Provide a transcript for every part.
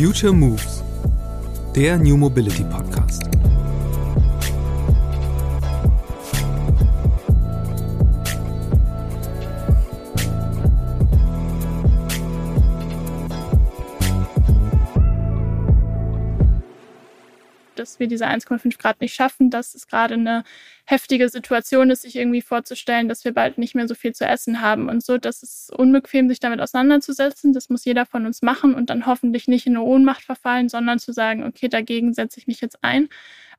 Future Moves, der New Mobility Podcast. dass wir diese 1,5 Grad nicht schaffen, dass es gerade eine heftige Situation ist, sich irgendwie vorzustellen, dass wir bald nicht mehr so viel zu essen haben und so. Das ist unbequem, sich damit auseinanderzusetzen. Das muss jeder von uns machen und dann hoffentlich nicht in eine Ohnmacht verfallen, sondern zu sagen, okay, dagegen setze ich mich jetzt ein.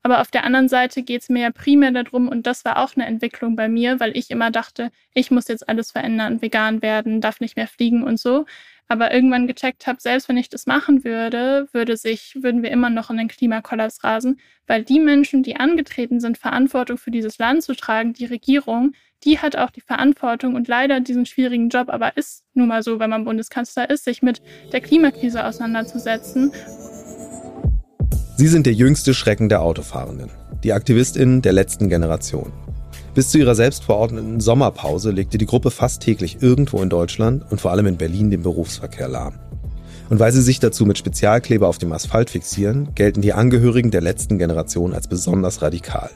Aber auf der anderen Seite geht es mir ja primär darum, und das war auch eine Entwicklung bei mir, weil ich immer dachte, ich muss jetzt alles verändern, vegan werden, darf nicht mehr fliegen und so aber irgendwann gecheckt habe, selbst wenn ich das machen würde, würde sich, würden wir immer noch in den Klimakollaps rasen, weil die Menschen, die angetreten sind, Verantwortung für dieses Land zu tragen, die Regierung, die hat auch die Verantwortung und leider diesen schwierigen Job, aber ist nun mal so, wenn man Bundeskanzler ist, sich mit der Klimakrise auseinanderzusetzen. Sie sind der jüngste Schrecken der Autofahrenden, die Aktivistinnen der letzten Generation. Bis zu ihrer selbstverordneten Sommerpause legte die Gruppe fast täglich irgendwo in Deutschland und vor allem in Berlin den Berufsverkehr lahm. Und weil sie sich dazu mit Spezialkleber auf dem Asphalt fixieren, gelten die Angehörigen der letzten Generation als besonders radikal.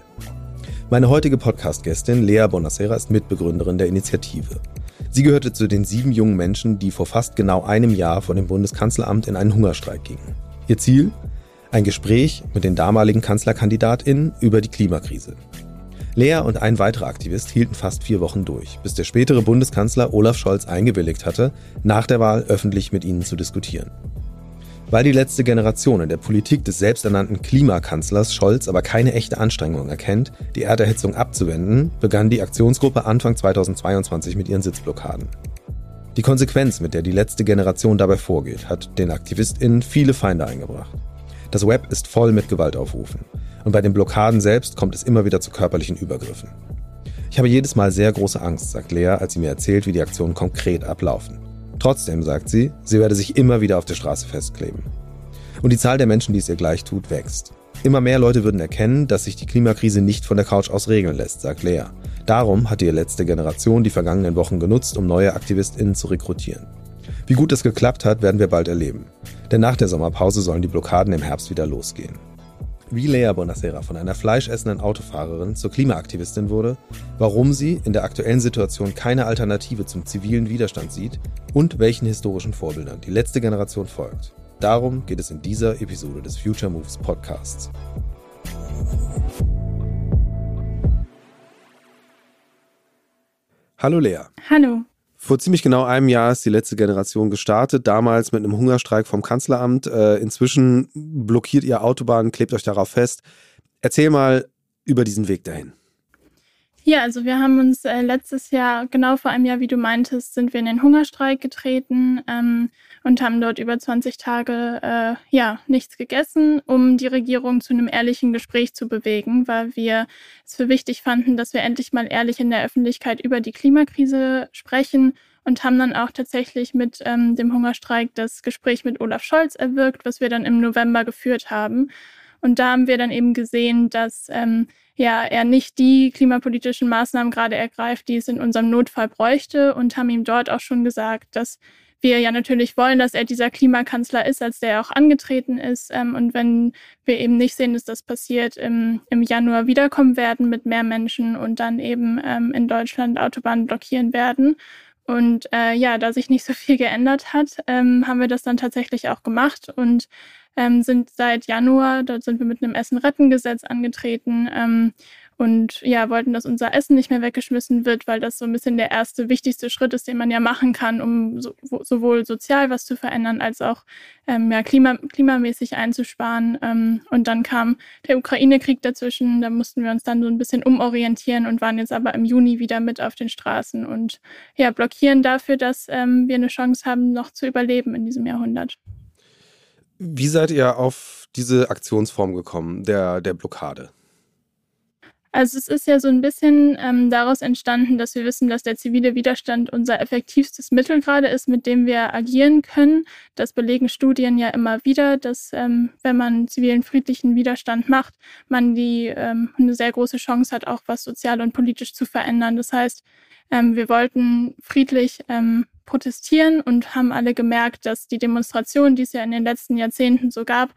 Meine heutige Podcast-Gästin Lea Bonacera ist Mitbegründerin der Initiative. Sie gehörte zu den sieben jungen Menschen, die vor fast genau einem Jahr vor dem Bundeskanzleramt in einen Hungerstreik gingen. Ihr Ziel? Ein Gespräch mit den damaligen KanzlerkandidatInnen über die Klimakrise. Lea und ein weiterer Aktivist hielten fast vier Wochen durch, bis der spätere Bundeskanzler Olaf Scholz eingewilligt hatte, nach der Wahl öffentlich mit ihnen zu diskutieren. Weil die letzte Generation in der Politik des selbsternannten Klimakanzlers Scholz aber keine echte Anstrengung erkennt, die Erderhitzung abzuwenden, begann die Aktionsgruppe Anfang 2022 mit ihren Sitzblockaden. Die Konsequenz, mit der die letzte Generation dabei vorgeht, hat den AktivistInnen viele Feinde eingebracht. Das Web ist voll mit Gewaltaufrufen und bei den Blockaden selbst kommt es immer wieder zu körperlichen Übergriffen. Ich habe jedes Mal sehr große Angst, sagt Lea, als sie mir erzählt, wie die Aktionen konkret ablaufen. Trotzdem, sagt sie, sie werde sich immer wieder auf der Straße festkleben. Und die Zahl der Menschen, die es ihr gleich tut, wächst. Immer mehr Leute würden erkennen, dass sich die Klimakrise nicht von der Couch aus regeln lässt, sagt Lea. Darum hat die letzte Generation die vergangenen Wochen genutzt, um neue AktivistInnen zu rekrutieren. Wie gut es geklappt hat, werden wir bald erleben. Denn nach der Sommerpause sollen die Blockaden im Herbst wieder losgehen wie Lea Bonacera von einer fleischessenden Autofahrerin zur Klimaaktivistin wurde, warum sie in der aktuellen Situation keine Alternative zum zivilen Widerstand sieht und welchen historischen Vorbildern die letzte Generation folgt. Darum geht es in dieser Episode des Future Moves Podcasts. Hallo Lea. Hallo. Vor ziemlich genau einem Jahr ist die letzte Generation gestartet, damals mit einem Hungerstreik vom Kanzleramt. Äh, inzwischen blockiert ihr Autobahnen, klebt euch darauf fest. Erzähl mal über diesen Weg dahin. Ja, also wir haben uns äh, letztes Jahr, genau vor einem Jahr, wie du meintest, sind wir in den Hungerstreik getreten ähm, und haben dort über 20 Tage äh, ja nichts gegessen, um die Regierung zu einem ehrlichen Gespräch zu bewegen, weil wir es für wichtig fanden, dass wir endlich mal ehrlich in der Öffentlichkeit über die Klimakrise sprechen und haben dann auch tatsächlich mit ähm, dem Hungerstreik das Gespräch mit Olaf Scholz erwirkt, was wir dann im November geführt haben. Und da haben wir dann eben gesehen, dass ähm, ja, er nicht die klimapolitischen Maßnahmen gerade ergreift, die es in unserem Notfall bräuchte und haben ihm dort auch schon gesagt, dass wir ja natürlich wollen, dass er dieser Klimakanzler ist, als der er auch angetreten ist. Ähm, und wenn wir eben nicht sehen, dass das passiert, im, im Januar wiederkommen werden mit mehr Menschen und dann eben ähm, in Deutschland Autobahnen blockieren werden. Und äh, ja, da sich nicht so viel geändert hat, ähm, haben wir das dann tatsächlich auch gemacht und ähm, sind seit Januar, dort sind wir mit einem Essen-Retten-Gesetz angetreten ähm, und ja, wollten, dass unser Essen nicht mehr weggeschmissen wird, weil das so ein bisschen der erste, wichtigste Schritt ist, den man ja machen kann, um so, sowohl sozial was zu verändern, als auch ähm, ja, klima, klimamäßig einzusparen. Ähm, und dann kam der Ukraine-Krieg dazwischen, da mussten wir uns dann so ein bisschen umorientieren und waren jetzt aber im Juni wieder mit auf den Straßen und ja, blockieren dafür, dass ähm, wir eine Chance haben, noch zu überleben in diesem Jahrhundert. Wie seid ihr auf diese Aktionsform gekommen, der, der Blockade? Also es ist ja so ein bisschen ähm, daraus entstanden, dass wir wissen, dass der zivile Widerstand unser effektivstes Mittel gerade ist, mit dem wir agieren können. Das belegen Studien ja immer wieder, dass ähm, wenn man zivilen friedlichen Widerstand macht, man die ähm, eine sehr große Chance hat, auch was sozial und politisch zu verändern. Das heißt, ähm, wir wollten friedlich ähm, protestieren und haben alle gemerkt, dass die Demonstrationen, die es ja in den letzten Jahrzehnten so gab,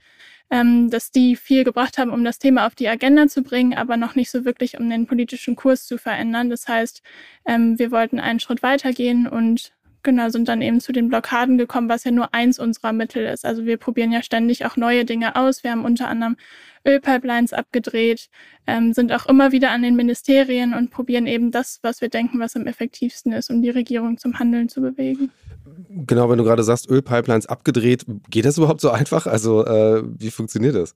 ähm, dass die viel gebracht haben, um das Thema auf die Agenda zu bringen, aber noch nicht so wirklich, um den politischen Kurs zu verändern. Das heißt, ähm, wir wollten einen Schritt weitergehen und genau sind dann eben zu den Blockaden gekommen, was ja nur eins unserer Mittel ist. Also wir probieren ja ständig auch neue Dinge aus. Wir haben unter anderem Ölpipelines abgedreht, ähm, sind auch immer wieder an den Ministerien und probieren eben das, was wir denken, was am effektivsten ist, um die Regierung zum Handeln zu bewegen. Genau, wenn du gerade sagst, Ölpipelines abgedreht, geht das überhaupt so einfach? Also äh, wie funktioniert das?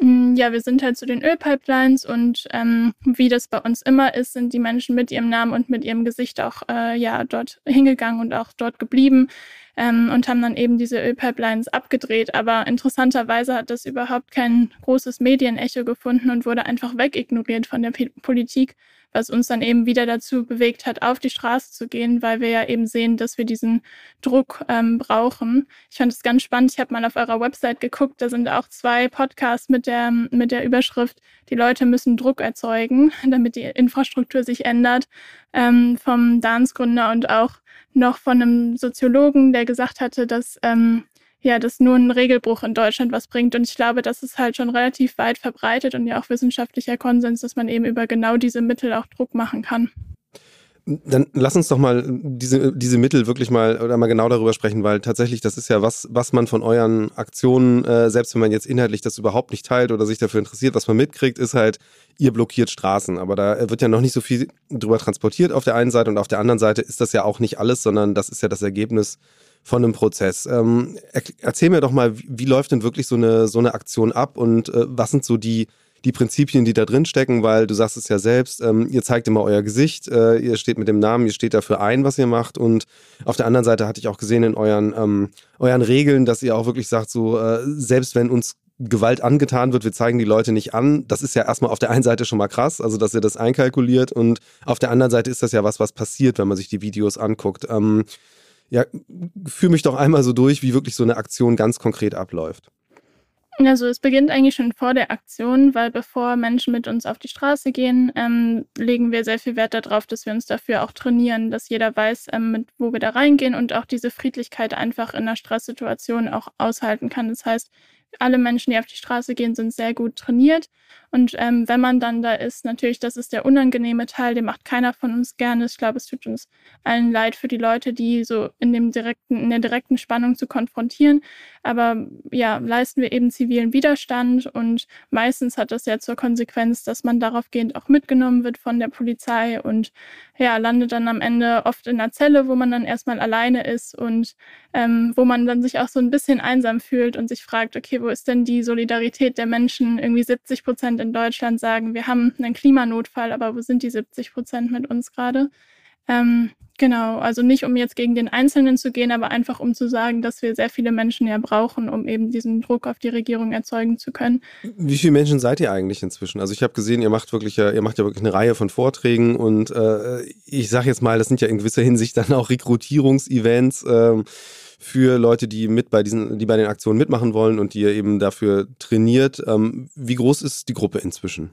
Mm, ja, wir sind halt zu den Ölpipelines und ähm, wie das bei uns immer ist, sind die Menschen mit ihrem Namen und mit ihrem Gesicht auch äh, ja dort hingegangen und auch dort geblieben ähm, und haben dann eben diese Ölpipelines abgedreht. Aber interessanterweise hat das überhaupt kein großes Medienecho gefunden und wurde einfach wegignoriert von der P Politik was uns dann eben wieder dazu bewegt hat, auf die Straße zu gehen, weil wir ja eben sehen, dass wir diesen Druck ähm, brauchen. Ich fand es ganz spannend. Ich habe mal auf eurer Website geguckt, da sind auch zwei Podcasts mit der, mit der Überschrift, die Leute müssen Druck erzeugen, damit die Infrastruktur sich ändert, ähm, vom Dance-Gründer und auch noch von einem Soziologen, der gesagt hatte, dass ähm, ja, dass nur ein Regelbruch in Deutschland was bringt. Und ich glaube, das ist halt schon relativ weit verbreitet und ja auch wissenschaftlicher Konsens, dass man eben über genau diese Mittel auch Druck machen kann. Dann lass uns doch mal diese, diese Mittel wirklich mal oder mal genau darüber sprechen, weil tatsächlich das ist ja was, was man von euren Aktionen, äh, selbst wenn man jetzt inhaltlich das überhaupt nicht teilt oder sich dafür interessiert, was man mitkriegt, ist halt, ihr blockiert Straßen. Aber da wird ja noch nicht so viel drüber transportiert auf der einen Seite und auf der anderen Seite ist das ja auch nicht alles, sondern das ist ja das Ergebnis von einem Prozess. Ähm, erzähl mir doch mal, wie, läuft denn wirklich so eine, so eine Aktion ab und äh, was sind so die, die Prinzipien, die da drin stecken, weil du sagst es ja selbst, ähm, ihr zeigt immer euer Gesicht, äh, ihr steht mit dem Namen, ihr steht dafür ein, was ihr macht und auf der anderen Seite hatte ich auch gesehen in euren, ähm, euren Regeln, dass ihr auch wirklich sagt, so äh, selbst wenn uns Gewalt angetan wird, wir zeigen die Leute nicht an. Das ist ja erstmal auf der einen Seite schon mal krass, also dass ihr das einkalkuliert und auf der anderen Seite ist das ja was, was passiert, wenn man sich die Videos anguckt. Ähm, ja, führe mich doch einmal so durch, wie wirklich so eine Aktion ganz konkret abläuft. Also es beginnt eigentlich schon vor der Aktion, weil bevor Menschen mit uns auf die Straße gehen, ähm, legen wir sehr viel Wert darauf, dass wir uns dafür auch trainieren, dass jeder weiß, ähm, mit, wo wir da reingehen und auch diese Friedlichkeit einfach in einer Stresssituation auch aushalten kann. Das heißt, alle Menschen, die auf die Straße gehen, sind sehr gut trainiert. Und ähm, wenn man dann da ist, natürlich, das ist der unangenehme Teil, den macht keiner von uns gerne. Ich glaube, es tut uns allen leid für die Leute, die so in dem direkten, in der direkten Spannung zu konfrontieren. Aber ja, leisten wir eben zivilen Widerstand und meistens hat das ja zur Konsequenz, dass man darauf gehend auch mitgenommen wird von der Polizei und ja, landet dann am Ende oft in einer Zelle, wo man dann erstmal alleine ist und ähm, wo man dann sich auch so ein bisschen einsam fühlt und sich fragt, okay, wo ist denn die Solidarität der Menschen? Irgendwie 70 Prozent in Deutschland sagen, wir haben einen Klimanotfall, aber wo sind die 70 Prozent mit uns gerade? Ähm, genau, also nicht um jetzt gegen den Einzelnen zu gehen, aber einfach um zu sagen, dass wir sehr viele Menschen ja brauchen, um eben diesen Druck auf die Regierung erzeugen zu können. Wie viele Menschen seid ihr eigentlich inzwischen? Also ich habe gesehen, ihr macht wirklich ja, ihr macht ja wirklich eine Reihe von Vorträgen und äh, ich sage jetzt mal, das sind ja in gewisser Hinsicht dann auch Rekrutierungsevents. Äh, für Leute, die mit bei diesen, die bei den Aktionen mitmachen wollen und die ihr eben dafür trainiert. Ähm, wie groß ist die Gruppe inzwischen?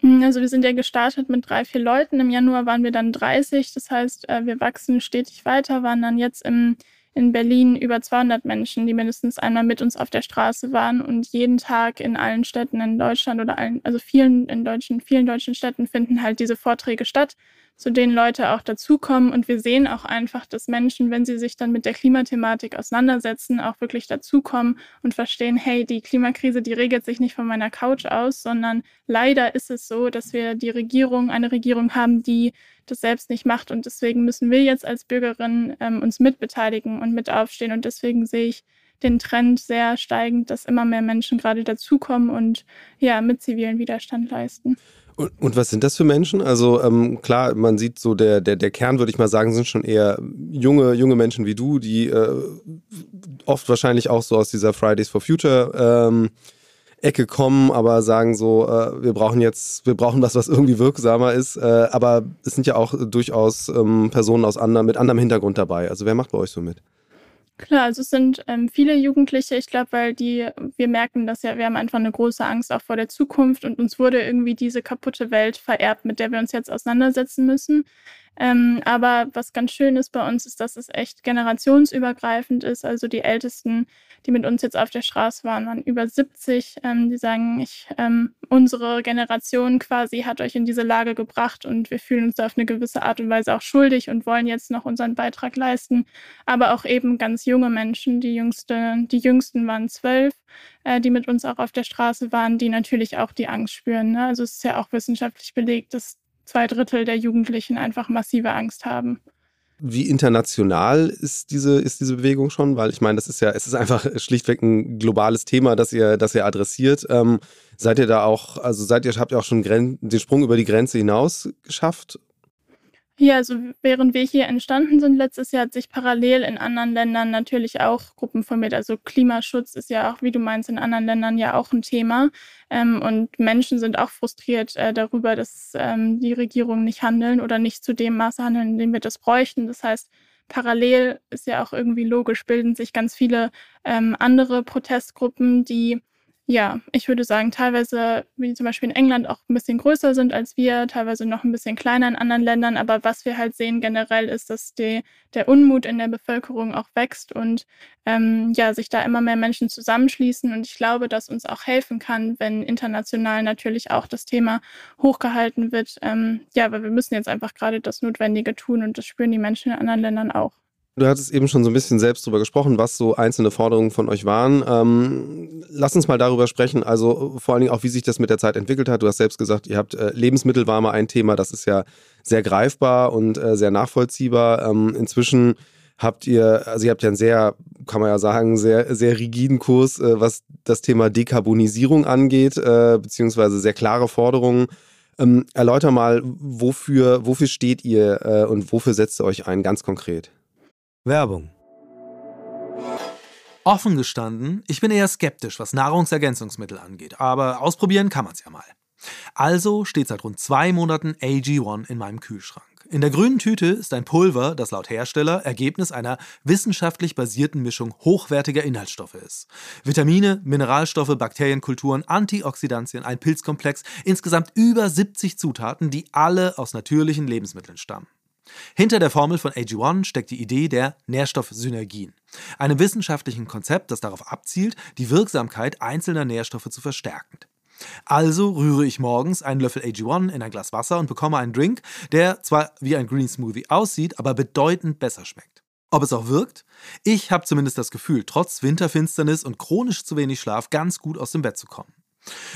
Hm, also wir sind ja gestartet mit drei, vier Leuten. Im Januar waren wir dann 30. Das heißt, äh, wir wachsen stetig weiter, waren dann jetzt im, in Berlin über 200 Menschen, die mindestens einmal mit uns auf der Straße waren und jeden Tag in allen Städten in Deutschland oder allen, also vielen in deutschen, vielen deutschen Städten finden halt diese Vorträge statt zu denen Leute auch dazukommen. Und wir sehen auch einfach, dass Menschen, wenn sie sich dann mit der Klimathematik auseinandersetzen, auch wirklich dazukommen und verstehen, hey, die Klimakrise, die regelt sich nicht von meiner Couch aus, sondern leider ist es so, dass wir die Regierung, eine Regierung haben, die das selbst nicht macht. Und deswegen müssen wir jetzt als Bürgerinnen ähm, uns mitbeteiligen und mit aufstehen. Und deswegen sehe ich den Trend sehr steigend, dass immer mehr Menschen gerade dazukommen und ja, mit zivilen Widerstand leisten. Und, und, was sind das für Menschen? Also ähm, klar, man sieht so, der, der, der Kern, würde ich mal sagen, sind schon eher junge, junge Menschen wie du, die äh, oft wahrscheinlich auch so aus dieser Fridays for Future ähm, Ecke kommen, aber sagen so, äh, wir brauchen jetzt, wir brauchen was, was irgendwie wirksamer ist. Äh, aber es sind ja auch durchaus ähm, Personen aus anderem, mit anderem Hintergrund dabei. Also wer macht bei euch so mit? Klar, also es sind ähm, viele Jugendliche, ich glaube, weil die, wir merken das ja, wir haben einfach eine große Angst auch vor der Zukunft und uns wurde irgendwie diese kaputte Welt vererbt, mit der wir uns jetzt auseinandersetzen müssen. Ähm, aber was ganz schön ist bei uns, ist, dass es echt generationsübergreifend ist. Also die Ältesten, die mit uns jetzt auf der Straße waren, waren über 70. Ähm, die sagen, ich, ähm, unsere Generation quasi hat euch in diese Lage gebracht und wir fühlen uns da auf eine gewisse Art und Weise auch schuldig und wollen jetzt noch unseren Beitrag leisten. Aber auch eben ganz junge Menschen. Die, jüngste, die jüngsten waren zwölf, äh, die mit uns auch auf der Straße waren, die natürlich auch die Angst spüren. Ne? Also es ist ja auch wissenschaftlich belegt, dass zwei Drittel der Jugendlichen einfach massive Angst haben. Wie international ist diese, ist diese Bewegung schon? Weil ich meine, das ist ja, es ist einfach schlichtweg ein globales Thema, das ihr, das ihr adressiert. Ähm, seid ihr da auch, also seid ihr, habt ihr auch schon Gren den Sprung über die Grenze hinaus geschafft? Ja, also während wir hier entstanden sind letztes Jahr, hat sich parallel in anderen Ländern natürlich auch Gruppen formiert. Also Klimaschutz ist ja auch, wie du meinst, in anderen Ländern ja auch ein Thema. Ähm, und Menschen sind auch frustriert äh, darüber, dass ähm, die Regierungen nicht handeln oder nicht zu dem Maße handeln, in dem wir das bräuchten. Das heißt, parallel ist ja auch irgendwie logisch, bilden sich ganz viele ähm, andere Protestgruppen, die ja, ich würde sagen, teilweise, wie zum Beispiel in England, auch ein bisschen größer sind als wir, teilweise noch ein bisschen kleiner in anderen Ländern. Aber was wir halt sehen generell ist, dass die, der Unmut in der Bevölkerung auch wächst und ähm, ja, sich da immer mehr Menschen zusammenschließen. Und ich glaube, dass uns auch helfen kann, wenn international natürlich auch das Thema hochgehalten wird. Ähm, ja, weil wir müssen jetzt einfach gerade das Notwendige tun und das spüren die Menschen in anderen Ländern auch. Du hattest eben schon so ein bisschen selbst drüber gesprochen, was so einzelne Forderungen von euch waren. Ähm, lass uns mal darüber sprechen, also vor allen Dingen auch, wie sich das mit der Zeit entwickelt hat. Du hast selbst gesagt, ihr habt äh, Lebensmittel war mal ein Thema, das ist ja sehr greifbar und äh, sehr nachvollziehbar. Ähm, inzwischen habt ihr, also ihr habt ja einen sehr, kann man ja sagen, sehr, sehr rigiden Kurs, äh, was das Thema Dekarbonisierung angeht, äh, beziehungsweise sehr klare Forderungen. Ähm, erläuter mal, wofür, wofür steht ihr äh, und wofür setzt ihr euch ein, ganz konkret? Werbung. Offen gestanden, ich bin eher skeptisch, was Nahrungsergänzungsmittel angeht, aber ausprobieren kann man es ja mal. Also steht seit rund zwei Monaten AG1 in meinem Kühlschrank. In der grünen Tüte ist ein Pulver, das laut Hersteller Ergebnis einer wissenschaftlich basierten Mischung hochwertiger Inhaltsstoffe ist. Vitamine, Mineralstoffe, Bakterienkulturen, Antioxidantien, ein Pilzkomplex, insgesamt über 70 Zutaten, die alle aus natürlichen Lebensmitteln stammen. Hinter der Formel von AG1 steckt die Idee der Nährstoffsynergien, einem wissenschaftlichen Konzept, das darauf abzielt, die Wirksamkeit einzelner Nährstoffe zu verstärken. Also rühre ich morgens einen Löffel AG1 in ein Glas Wasser und bekomme einen Drink, der zwar wie ein Green Smoothie aussieht, aber bedeutend besser schmeckt. Ob es auch wirkt? Ich habe zumindest das Gefühl, trotz Winterfinsternis und chronisch zu wenig Schlaf ganz gut aus dem Bett zu kommen.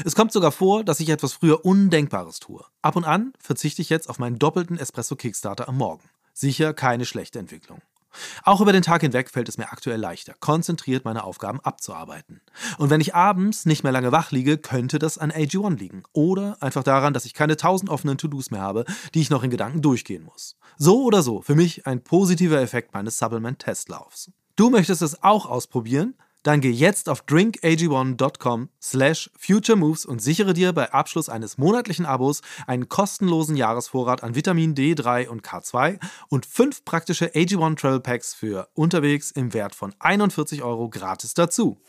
Es kommt sogar vor, dass ich etwas früher Undenkbares tue. Ab und an verzichte ich jetzt auf meinen doppelten Espresso Kickstarter am Morgen. Sicher keine schlechte Entwicklung. Auch über den Tag hinweg fällt es mir aktuell leichter, konzentriert meine Aufgaben abzuarbeiten. Und wenn ich abends nicht mehr lange wach liege, könnte das an AG1 liegen. Oder einfach daran, dass ich keine tausend offenen To-Dos mehr habe, die ich noch in Gedanken durchgehen muss. So oder so, für mich ein positiver Effekt meines Supplement-Testlaufs. Du möchtest es auch ausprobieren? Dann geh jetzt auf drinkag1.com slash futuremoves und sichere dir bei Abschluss eines monatlichen Abos einen kostenlosen Jahresvorrat an Vitamin D3 und K2 und fünf praktische AG1 Travel Packs für unterwegs im Wert von 41 Euro gratis dazu.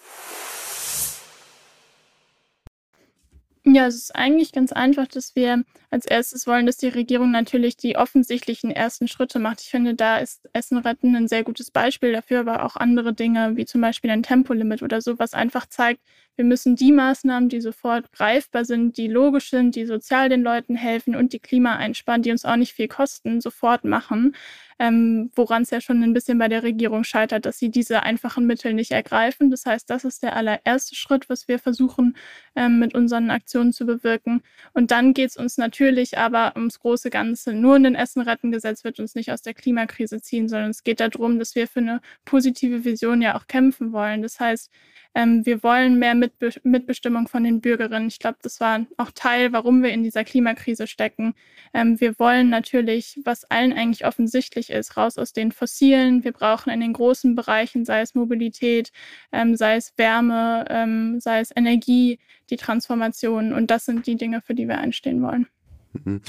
Ja, es ist eigentlich ganz einfach, dass wir als erstes wollen, dass die Regierung natürlich die offensichtlichen ersten Schritte macht. Ich finde, da ist Essen retten ein sehr gutes Beispiel dafür, aber auch andere Dinge, wie zum Beispiel ein Tempolimit oder so, was einfach zeigt, wir müssen die Maßnahmen, die sofort greifbar sind, die logisch sind, die sozial den Leuten helfen und die Klima einsparen, die uns auch nicht viel kosten, sofort machen. Ähm, Woran es ja schon ein bisschen bei der Regierung scheitert, dass sie diese einfachen Mittel nicht ergreifen. Das heißt, das ist der allererste Schritt, was wir versuchen ähm, mit unseren Aktionen zu bewirken. Und dann geht es uns natürlich aber ums große Ganze. Nur ein Essen-Retten-Gesetz wird uns nicht aus der Klimakrise ziehen, sondern es geht darum, dass wir für eine positive Vision ja auch kämpfen wollen. Das heißt, ähm, wir wollen mehr Mitbe Mitbestimmung von den Bürgerinnen. Ich glaube, das war auch Teil, warum wir in dieser Klimakrise stecken. Ähm, wir wollen natürlich, was allen eigentlich offensichtlich ist, raus aus den Fossilen. Wir brauchen in den großen Bereichen, sei es Mobilität, ähm, sei es Wärme, ähm, sei es Energie, die Transformation. Und das sind die Dinge, für die wir einstehen wollen. Mhm.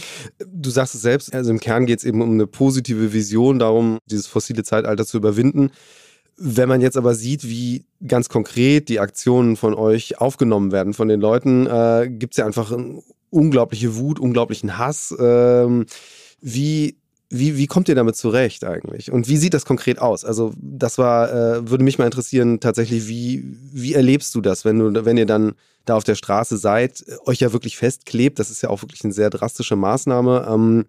Du sagst es selbst, also im Kern geht es eben um eine positive Vision, darum, dieses fossile Zeitalter zu überwinden. Wenn man jetzt aber sieht, wie ganz konkret die Aktionen von euch aufgenommen werden von den Leuten, äh, gibt es ja einfach unglaubliche Wut, unglaublichen Hass. Ähm, wie wie, wie kommt ihr damit zurecht eigentlich? Und wie sieht das konkret aus? Also, das war, äh, würde mich mal interessieren, tatsächlich, wie, wie erlebst du das, wenn du, wenn ihr dann da auf der Straße seid, euch ja wirklich festklebt? Das ist ja auch wirklich eine sehr drastische Maßnahme. Ähm,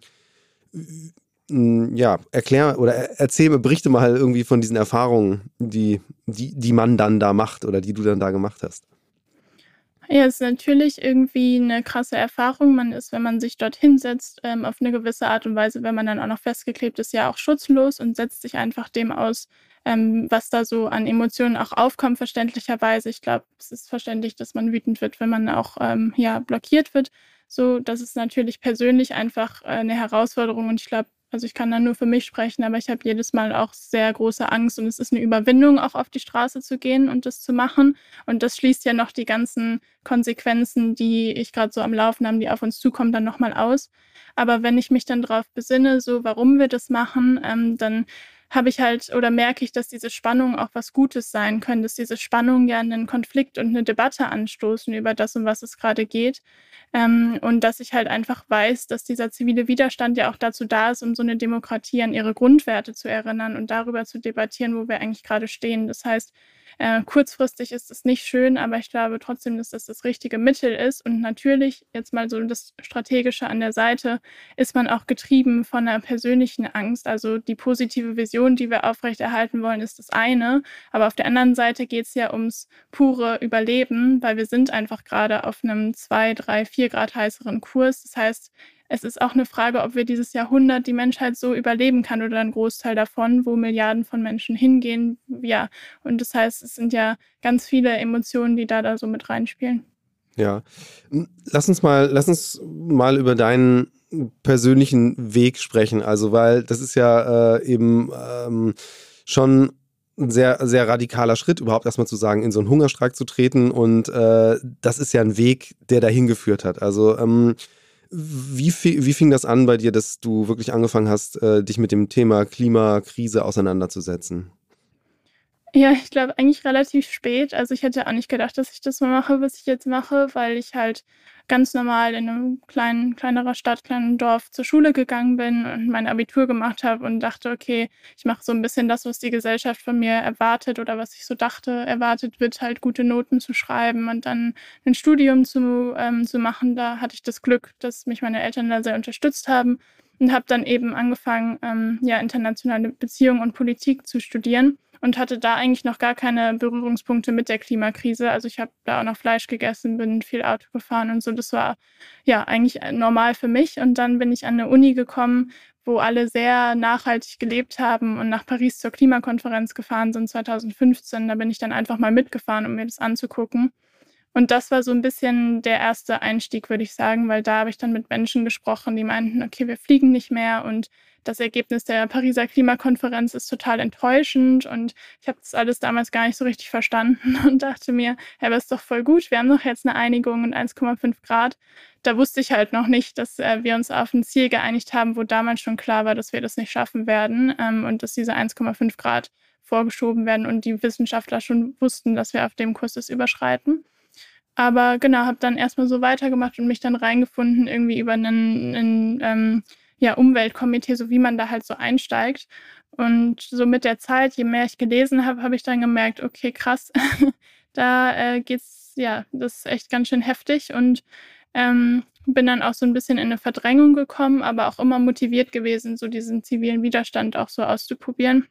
ja, erklär oder erzähl, berichte mal irgendwie von diesen Erfahrungen, die, die, die man dann da macht oder die du dann da gemacht hast. Ja, es ist natürlich irgendwie eine krasse Erfahrung. Man ist, wenn man sich dort hinsetzt, ähm, auf eine gewisse Art und Weise, wenn man dann auch noch festgeklebt ist, ja auch schutzlos und setzt sich einfach dem aus, ähm, was da so an Emotionen auch aufkommt, verständlicherweise. Ich glaube, es ist verständlich, dass man wütend wird, wenn man auch ähm, ja, blockiert wird. So, das ist natürlich persönlich einfach äh, eine Herausforderung und ich glaube, also ich kann da nur für mich sprechen, aber ich habe jedes Mal auch sehr große Angst und es ist eine Überwindung, auch auf die Straße zu gehen und das zu machen. Und das schließt ja noch die ganzen Konsequenzen, die ich gerade so am Laufen habe, die auf uns zukommen, dann nochmal aus. Aber wenn ich mich dann darauf besinne, so warum wir das machen, ähm, dann habe ich halt oder merke ich, dass diese Spannungen auch was Gutes sein können, dass diese Spannungen ja einen Konflikt und eine Debatte anstoßen über das, um was es gerade geht. Ähm, und dass ich halt einfach weiß, dass dieser zivile Widerstand ja auch dazu da ist, um so eine Demokratie an ihre Grundwerte zu erinnern und darüber zu debattieren, wo wir eigentlich gerade stehen. Das heißt, äh, kurzfristig ist es nicht schön, aber ich glaube trotzdem, dass das das richtige Mittel ist. Und natürlich, jetzt mal so das Strategische an der Seite, ist man auch getrieben von einer persönlichen Angst. Also die positive Vision, die wir aufrechterhalten wollen, ist das eine. Aber auf der anderen Seite geht es ja ums pure Überleben, weil wir sind einfach gerade auf einem zwei, drei, vier Grad heißeren Kurs. Das heißt, es ist auch eine Frage, ob wir dieses Jahrhundert die Menschheit so überleben kann oder ein Großteil davon, wo Milliarden von Menschen hingehen. Ja, und das heißt, es sind ja ganz viele Emotionen, die da da so mit reinspielen. Ja, lass uns mal, lass uns mal über deinen persönlichen Weg sprechen. Also, weil das ist ja äh, eben ähm, schon ein sehr, sehr radikaler Schritt, überhaupt erstmal zu sagen, in so einen Hungerstreik zu treten. Und äh, das ist ja ein Weg, der dahin geführt hat. Also, ähm, wie, wie fing das an bei dir, dass du wirklich angefangen hast, äh, dich mit dem Thema Klimakrise auseinanderzusetzen? Ja, ich glaube eigentlich relativ spät. Also ich hätte auch nicht gedacht, dass ich das mal mache, was ich jetzt mache, weil ich halt ganz normal in einem kleinen, kleinerer Stadt, kleinen Dorf zur Schule gegangen bin und mein Abitur gemacht habe und dachte, okay, ich mache so ein bisschen das, was die Gesellschaft von mir erwartet oder was ich so dachte, erwartet wird, halt gute Noten zu schreiben und dann ein Studium zu, ähm, zu machen. Da hatte ich das Glück, dass mich meine Eltern da sehr unterstützt haben und habe dann eben angefangen, ähm, ja, internationale Beziehungen und Politik zu studieren und hatte da eigentlich noch gar keine Berührungspunkte mit der Klimakrise. Also ich habe da auch noch Fleisch gegessen, bin viel Auto gefahren und so. Das war ja eigentlich normal für mich. Und dann bin ich an eine Uni gekommen, wo alle sehr nachhaltig gelebt haben und nach Paris zur Klimakonferenz gefahren sind 2015. Da bin ich dann einfach mal mitgefahren, um mir das anzugucken. Und das war so ein bisschen der erste Einstieg, würde ich sagen, weil da habe ich dann mit Menschen gesprochen, die meinten, okay, wir fliegen nicht mehr und das Ergebnis der Pariser Klimakonferenz ist total enttäuschend und ich habe das alles damals gar nicht so richtig verstanden und dachte mir, hey, aber ist doch voll gut, wir haben doch jetzt eine Einigung und 1,5 Grad. Da wusste ich halt noch nicht, dass äh, wir uns auf ein Ziel geeinigt haben, wo damals schon klar war, dass wir das nicht schaffen werden ähm, und dass diese 1,5 Grad vorgeschoben werden und die Wissenschaftler schon wussten, dass wir auf dem Kurs das überschreiten. Aber genau, habe dann erstmal so weitergemacht und mich dann reingefunden, irgendwie über einen, einen ähm, ja, Umweltkomitee, so wie man da halt so einsteigt. Und so mit der Zeit, je mehr ich gelesen habe, habe ich dann gemerkt, okay, krass, da äh, geht's, ja, das ist echt ganz schön heftig und ähm, bin dann auch so ein bisschen in eine Verdrängung gekommen, aber auch immer motiviert gewesen, so diesen zivilen Widerstand auch so auszuprobieren.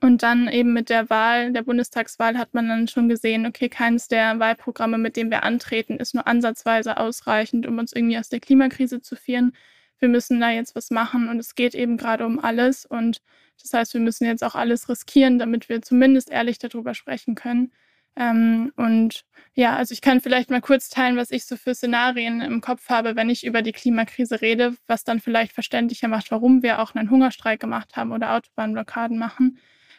Und dann eben mit der Wahl, der Bundestagswahl, hat man dann schon gesehen, okay, keines der Wahlprogramme, mit dem wir antreten, ist nur ansatzweise ausreichend, um uns irgendwie aus der Klimakrise zu führen wir müssen da jetzt was machen und es geht eben gerade um alles und das heißt, wir müssen jetzt auch alles riskieren, damit wir zumindest ehrlich darüber sprechen können. Ähm, und ja, also ich kann vielleicht mal kurz teilen, was ich so für Szenarien im Kopf habe, wenn ich über die Klimakrise rede, was dann vielleicht verständlicher macht, warum wir auch einen Hungerstreik gemacht haben oder Autobahnblockaden machen.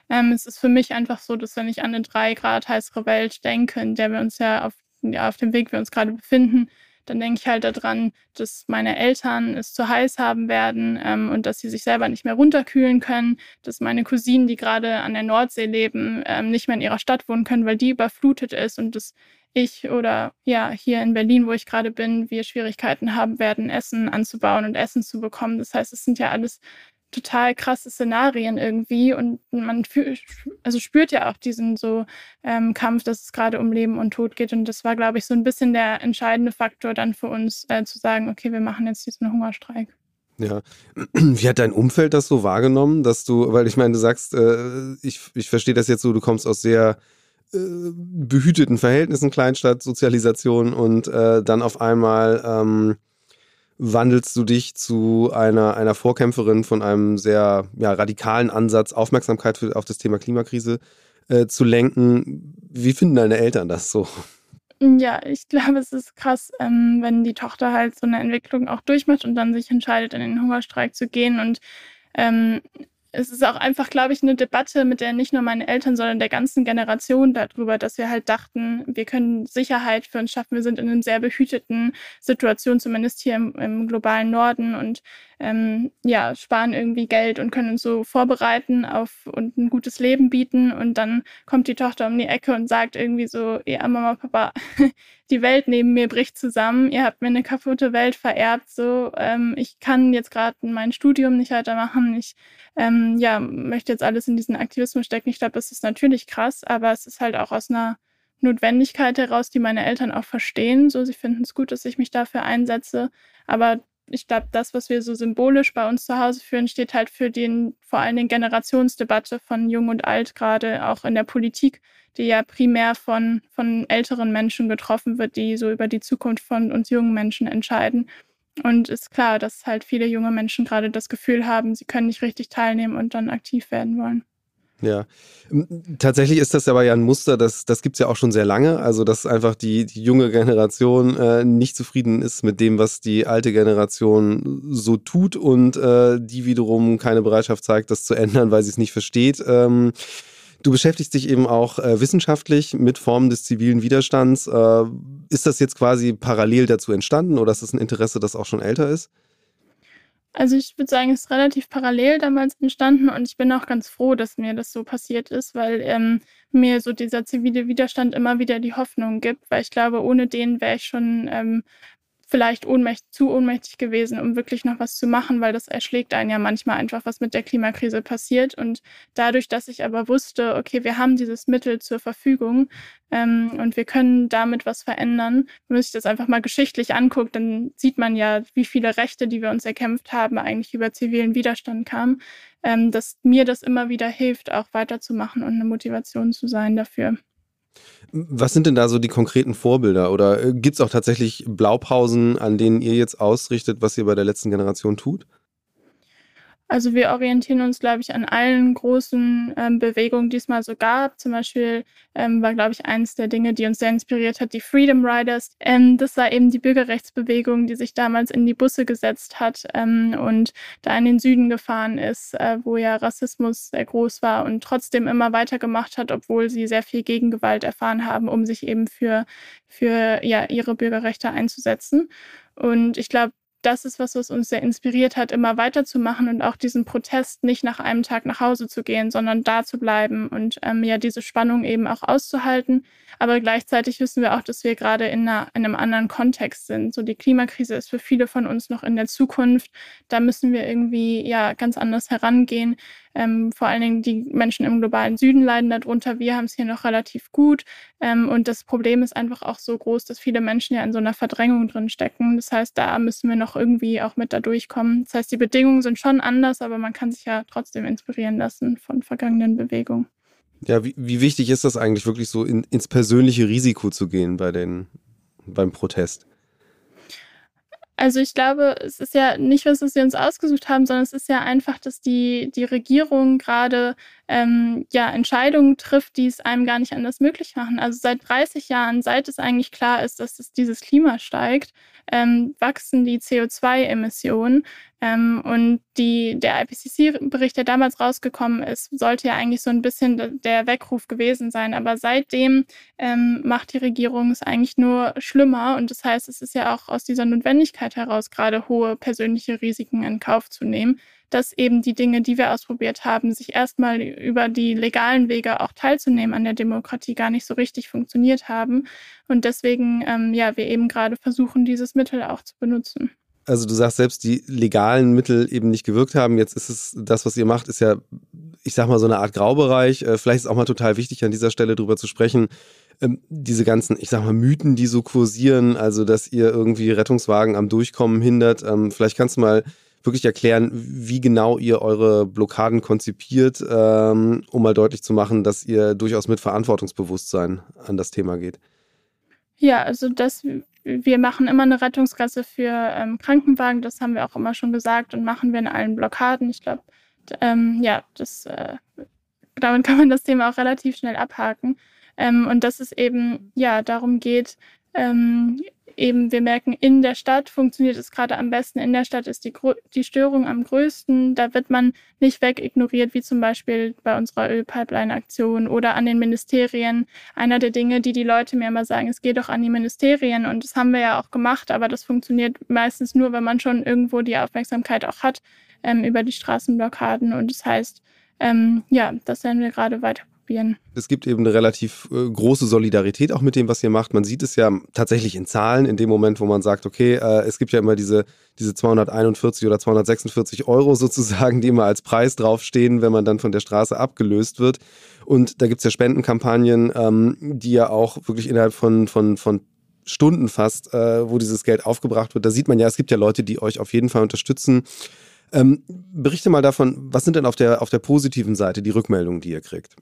Ähm, es ist für mich einfach so, dass wenn ich an eine drei Grad heißere Welt denke, in der wir uns ja auf, ja, auf dem Weg wir uns gerade befinden, dann denke ich halt daran, dass meine Eltern es zu heiß haben werden ähm, und dass sie sich selber nicht mehr runterkühlen können, dass meine Cousinen, die gerade an der Nordsee leben, ähm, nicht mehr in ihrer Stadt wohnen können, weil die überflutet ist und dass ich oder ja, hier in Berlin, wo ich gerade bin, wir Schwierigkeiten haben werden, Essen anzubauen und Essen zu bekommen. Das heißt, es sind ja alles total krasse Szenarien irgendwie und man also spürt ja auch diesen so ähm, Kampf, dass es gerade um Leben und Tod geht und das war, glaube ich, so ein bisschen der entscheidende Faktor dann für uns äh, zu sagen, okay, wir machen jetzt diesen Hungerstreik. Ja. Wie hat dein Umfeld das so wahrgenommen, dass du, weil ich meine, du sagst, äh, ich, ich verstehe das jetzt so, du kommst aus sehr äh, behüteten Verhältnissen, Kleinstadt, Sozialisation und äh, dann auf einmal ähm, wandelst du dich zu einer, einer Vorkämpferin von einem sehr ja, radikalen Ansatz, Aufmerksamkeit für, auf das Thema Klimakrise äh, zu lenken. Wie finden deine Eltern das so? Ja, ich glaube, es ist krass, ähm, wenn die Tochter halt so eine Entwicklung auch durchmacht und dann sich entscheidet, in den Hungerstreik zu gehen. Und ähm, es ist auch einfach, glaube ich, eine Debatte, mit der nicht nur meine Eltern, sondern der ganzen Generation darüber, dass wir halt dachten, wir können Sicherheit für uns schaffen. Wir sind in einer sehr behüteten Situation, zumindest hier im, im globalen Norden und ähm, ja, sparen irgendwie Geld und können uns so vorbereiten auf und ein gutes Leben bieten. Und dann kommt die Tochter um die Ecke und sagt irgendwie so, ja, Mama, Papa, die Welt neben mir bricht zusammen. Ihr habt mir eine kaputte Welt vererbt. So, ähm, ich kann jetzt gerade mein Studium nicht weitermachen. Ich ähm, ja, möchte jetzt alles in diesen Aktivismus stecken. Ich glaube, das ist natürlich krass, aber es ist halt auch aus einer Notwendigkeit heraus, die meine Eltern auch verstehen. So, sie finden es gut, dass ich mich dafür einsetze. Aber ich glaube, das, was wir so symbolisch bei uns zu Hause führen, steht halt für den vor allen Dingen Generationsdebatte von Jung und Alt, gerade auch in der Politik, die ja primär von, von älteren Menschen getroffen wird, die so über die Zukunft von uns jungen Menschen entscheiden. Und ist klar, dass halt viele junge Menschen gerade das Gefühl haben, sie können nicht richtig teilnehmen und dann aktiv werden wollen. Ja, tatsächlich ist das aber ja ein Muster, das, das gibt es ja auch schon sehr lange. Also, dass einfach die, die junge Generation äh, nicht zufrieden ist mit dem, was die alte Generation so tut und äh, die wiederum keine Bereitschaft zeigt, das zu ändern, weil sie es nicht versteht. Ähm, du beschäftigst dich eben auch äh, wissenschaftlich mit Formen des zivilen Widerstands. Äh, ist das jetzt quasi parallel dazu entstanden oder ist das ein Interesse, das auch schon älter ist? Also ich würde sagen, es ist relativ parallel damals entstanden und ich bin auch ganz froh, dass mir das so passiert ist, weil ähm, mir so dieser zivile Widerstand immer wieder die Hoffnung gibt, weil ich glaube, ohne den wäre ich schon ähm, vielleicht ohnmächtig, zu ohnmächtig gewesen, um wirklich noch was zu machen, weil das erschlägt einen ja manchmal einfach, was mit der Klimakrise passiert. Und dadurch, dass ich aber wusste, okay, wir haben dieses Mittel zur Verfügung ähm, und wir können damit was verändern, wenn man sich das einfach mal geschichtlich anguckt, dann sieht man ja, wie viele Rechte, die wir uns erkämpft haben, eigentlich über zivilen Widerstand kamen, ähm, dass mir das immer wieder hilft, auch weiterzumachen und eine Motivation zu sein dafür. Was sind denn da so die konkreten Vorbilder? Oder äh, gibt es auch tatsächlich Blaupausen, an denen ihr jetzt ausrichtet, was ihr bei der letzten Generation tut? Also wir orientieren uns, glaube ich, an allen großen ähm, Bewegungen, die es mal so gab. Zum Beispiel ähm, war, glaube ich, eines der Dinge, die uns sehr inspiriert hat, die Freedom Riders. Ähm, das war eben die Bürgerrechtsbewegung, die sich damals in die Busse gesetzt hat ähm, und da in den Süden gefahren ist, äh, wo ja Rassismus sehr groß war und trotzdem immer weitergemacht hat, obwohl sie sehr viel Gegengewalt erfahren haben, um sich eben für, für ja, ihre Bürgerrechte einzusetzen. Und ich glaube, das ist was, was uns sehr inspiriert hat, immer weiterzumachen und auch diesen Protest nicht nach einem Tag nach Hause zu gehen, sondern da zu bleiben und ähm, ja diese Spannung eben auch auszuhalten. Aber gleichzeitig wissen wir auch, dass wir gerade in, einer, in einem anderen Kontext sind. So die Klimakrise ist für viele von uns noch in der Zukunft. Da müssen wir irgendwie ja ganz anders herangehen. Ähm, vor allen Dingen die Menschen im globalen Süden leiden darunter. Wir haben es hier noch relativ gut. Ähm, und das Problem ist einfach auch so groß, dass viele Menschen ja in so einer Verdrängung drin stecken. Das heißt, da müssen wir noch irgendwie auch mit da durchkommen. Das heißt, die Bedingungen sind schon anders, aber man kann sich ja trotzdem inspirieren lassen von vergangenen Bewegungen. Ja, wie, wie wichtig ist das eigentlich wirklich so in, ins persönliche Risiko zu gehen bei den, beim Protest? Also ich glaube, es ist ja nicht was, was wir uns ausgesucht haben, sondern es ist ja einfach, dass die, die Regierung gerade ähm, ja, Entscheidungen trifft, die es einem gar nicht anders möglich machen. Also seit 30 Jahren, seit es eigentlich klar ist, dass es dieses Klima steigt, ähm, wachsen die CO2-Emissionen. Ähm, und die, der IPCC-Bericht, der damals rausgekommen ist, sollte ja eigentlich so ein bisschen der Weckruf gewesen sein. Aber seitdem ähm, macht die Regierung es eigentlich nur schlimmer. Und das heißt, es ist ja auch aus dieser Notwendigkeit heraus, gerade hohe persönliche Risiken in Kauf zu nehmen dass eben die Dinge, die wir ausprobiert haben, sich erstmal über die legalen Wege auch teilzunehmen an der Demokratie gar nicht so richtig funktioniert haben. Und deswegen, ähm, ja, wir eben gerade versuchen, dieses Mittel auch zu benutzen. Also du sagst selbst, die legalen Mittel eben nicht gewirkt haben. Jetzt ist es, das, was ihr macht, ist ja, ich sag mal, so eine Art Graubereich. Äh, vielleicht ist auch mal total wichtig, an dieser Stelle drüber zu sprechen. Ähm, diese ganzen, ich sag mal, Mythen, die so kursieren, also dass ihr irgendwie Rettungswagen am Durchkommen hindert. Ähm, vielleicht kannst du mal wirklich erklären, wie genau ihr eure Blockaden konzipiert, ähm, um mal deutlich zu machen, dass ihr durchaus mit Verantwortungsbewusstsein an das Thema geht. Ja, also das wir machen immer eine Rettungsgasse für ähm, Krankenwagen, das haben wir auch immer schon gesagt und machen wir in allen Blockaden. Ich glaube, ähm, ja, das, äh, damit kann man das Thema auch relativ schnell abhaken. Ähm, und dass es eben, ja, darum geht, ähm, eben wir merken, in der Stadt funktioniert es gerade am besten. In der Stadt ist die, die Störung am größten. Da wird man nicht wegignoriert, wie zum Beispiel bei unserer Ölpipeline-Aktion oder an den Ministerien. Einer der Dinge, die die Leute mir immer sagen, es geht doch an die Ministerien. Und das haben wir ja auch gemacht, aber das funktioniert meistens nur, wenn man schon irgendwo die Aufmerksamkeit auch hat ähm, über die Straßenblockaden. Und das heißt, ähm, ja, das werden wir gerade weiter ausprobieren. Es gibt eben eine relativ äh, große Solidarität auch mit dem, was ihr macht. Man sieht es ja tatsächlich in Zahlen, in dem Moment, wo man sagt, okay, äh, es gibt ja immer diese, diese 241 oder 246 Euro sozusagen, die immer als Preis draufstehen, wenn man dann von der Straße abgelöst wird. Und da gibt es ja Spendenkampagnen, ähm, die ja auch wirklich innerhalb von, von, von Stunden fast, äh, wo dieses Geld aufgebracht wird. Da sieht man ja, es gibt ja Leute, die euch auf jeden Fall unterstützen. Ähm, berichte mal davon, was sind denn auf der, auf der positiven Seite die Rückmeldungen, die ihr kriegt?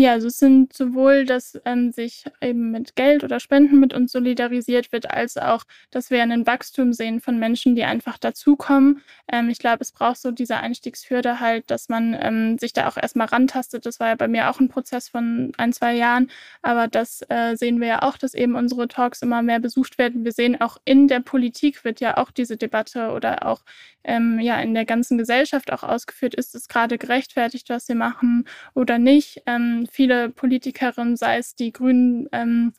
Ja, also es sind sowohl, dass ähm, sich eben mit Geld oder Spenden mit uns solidarisiert wird, als auch, dass wir einen Wachstum sehen von Menschen, die einfach dazukommen. Ähm, ich glaube, es braucht so diese Einstiegshürde halt, dass man ähm, sich da auch erstmal rantastet. Das war ja bei mir auch ein Prozess von ein, zwei Jahren. Aber das äh, sehen wir ja auch, dass eben unsere Talks immer mehr besucht werden. Wir sehen auch in der Politik wird ja auch diese Debatte oder auch ähm, ja in der ganzen Gesellschaft auch ausgeführt, ist es gerade gerechtfertigt, was wir machen oder nicht. Viele Politikerinnen, sei es die Grünen, ähm,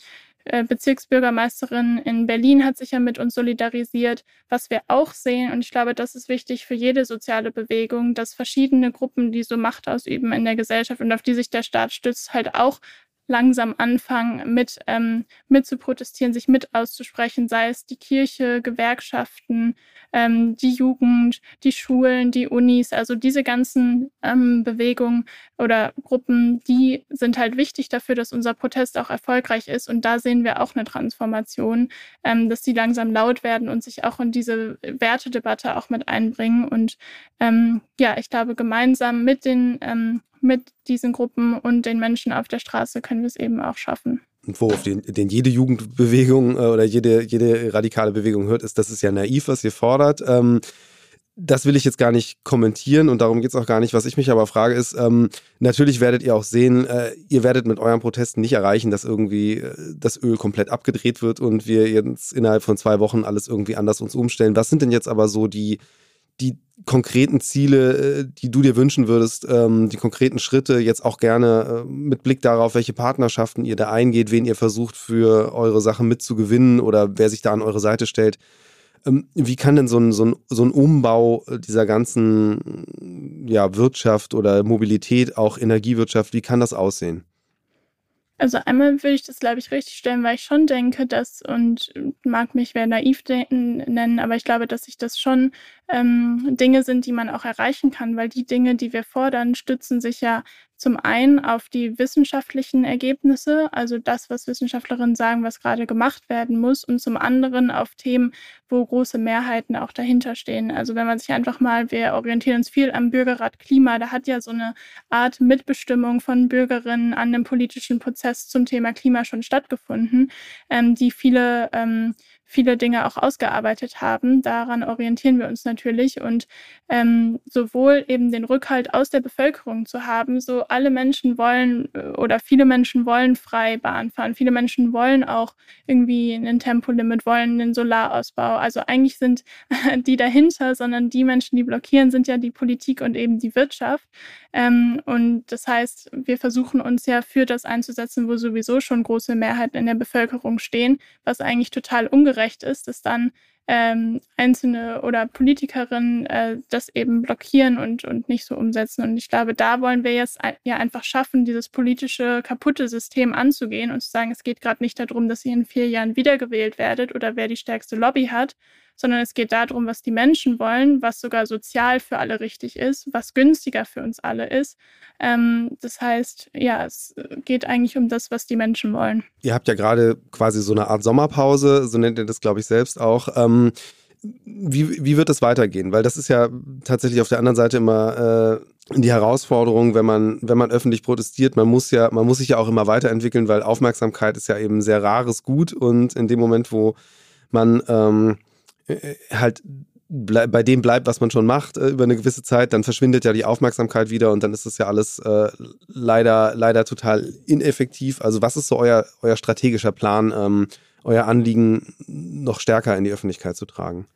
äh, Bezirksbürgermeisterin in Berlin hat sich ja mit uns solidarisiert, was wir auch sehen. Und ich glaube, das ist wichtig für jede soziale Bewegung, dass verschiedene Gruppen, die so Macht ausüben in der Gesellschaft und auf die sich der Staat stützt, halt auch langsam anfangen, mit, ähm, mit zu protestieren, sich mit auszusprechen, sei es die Kirche, Gewerkschaften, ähm, die Jugend, die Schulen, die Unis, also diese ganzen ähm, Bewegungen oder Gruppen, die sind halt wichtig dafür, dass unser Protest auch erfolgreich ist. Und da sehen wir auch eine Transformation, ähm, dass die langsam laut werden und sich auch in diese Wertedebatte auch mit einbringen. Und ähm, ja, ich glaube, gemeinsam mit den ähm, mit diesen Gruppen und den Menschen auf der Straße können wir es eben auch schaffen. Und worauf den, den jede Jugendbewegung äh, oder jede, jede radikale Bewegung hört, ist, das ist ja naiv, was ihr fordert. Ähm, das will ich jetzt gar nicht kommentieren und darum geht es auch gar nicht. Was ich mich aber frage ist, ähm, natürlich werdet ihr auch sehen, äh, ihr werdet mit euren Protesten nicht erreichen, dass irgendwie äh, das Öl komplett abgedreht wird und wir jetzt innerhalb von zwei Wochen alles irgendwie anders uns umstellen. Was sind denn jetzt aber so die, die konkreten Ziele, äh, die du dir wünschen würdest, ähm, die konkreten Schritte, jetzt auch gerne äh, mit Blick darauf, welche Partnerschaften ihr da eingeht, wen ihr versucht für eure Sache mitzugewinnen oder wer sich da an eure Seite stellt. Ähm, wie kann denn so ein, so, ein, so ein Umbau dieser ganzen ja, Wirtschaft oder Mobilität, auch Energiewirtschaft, wie kann das aussehen? Also einmal würde ich das, glaube ich, richtig stellen, weil ich schon denke, dass, und mag mich wer naiv nennen, aber ich glaube, dass sich das schon ähm, Dinge sind, die man auch erreichen kann, weil die Dinge, die wir fordern, stützen sich ja zum einen auf die wissenschaftlichen Ergebnisse, also das, was Wissenschaftlerinnen sagen, was gerade gemacht werden muss, und zum anderen auf Themen, wo große Mehrheiten auch dahinter stehen. Also wenn man sich einfach mal, wir orientieren uns viel am Bürgerrat Klima, da hat ja so eine Art Mitbestimmung von Bürgerinnen an dem politischen Prozess zum Thema Klima schon stattgefunden, ähm, die viele ähm, viele Dinge auch ausgearbeitet haben. Daran orientieren wir uns natürlich und ähm, sowohl eben den Rückhalt aus der Bevölkerung zu haben, so alle Menschen wollen äh, oder viele Menschen wollen frei Bahn fahren, viele Menschen wollen auch irgendwie ein Tempolimit, wollen einen Solarausbau. Also eigentlich sind die dahinter, sondern die Menschen, die blockieren, sind ja die Politik und eben die Wirtschaft. Ähm, und das heißt, wir versuchen uns ja für das einzusetzen, wo sowieso schon große Mehrheiten in der Bevölkerung stehen, was eigentlich total ungerecht ist, dass dann ähm, Einzelne oder Politikerinnen äh, das eben blockieren und, und nicht so umsetzen. Und ich glaube, da wollen wir jetzt ja einfach schaffen, dieses politische kaputte System anzugehen und zu sagen, es geht gerade nicht darum, dass ihr in vier Jahren wiedergewählt werdet oder wer die stärkste Lobby hat, sondern es geht darum, was die Menschen wollen, was sogar sozial für alle richtig ist, was günstiger für uns alle ist. Ähm, das heißt, ja, es geht eigentlich um das, was die Menschen wollen. Ihr habt ja gerade quasi so eine Art Sommerpause, so nennt ihr das, glaube ich, selbst auch. Ähm, wie, wie wird es weitergehen? Weil das ist ja tatsächlich auf der anderen Seite immer äh, die Herausforderung, wenn man, wenn man öffentlich protestiert, man muss ja, man muss sich ja auch immer weiterentwickeln, weil Aufmerksamkeit ist ja eben sehr rares Gut und in dem Moment, wo man ähm, äh, halt bei dem bleibt, was man schon macht, äh, über eine gewisse Zeit, dann verschwindet ja die Aufmerksamkeit wieder und dann ist das ja alles äh, leider, leider total ineffektiv. Also was ist so euer, euer strategischer Plan, ähm, euer Anliegen noch stärker in die Öffentlichkeit zu tragen?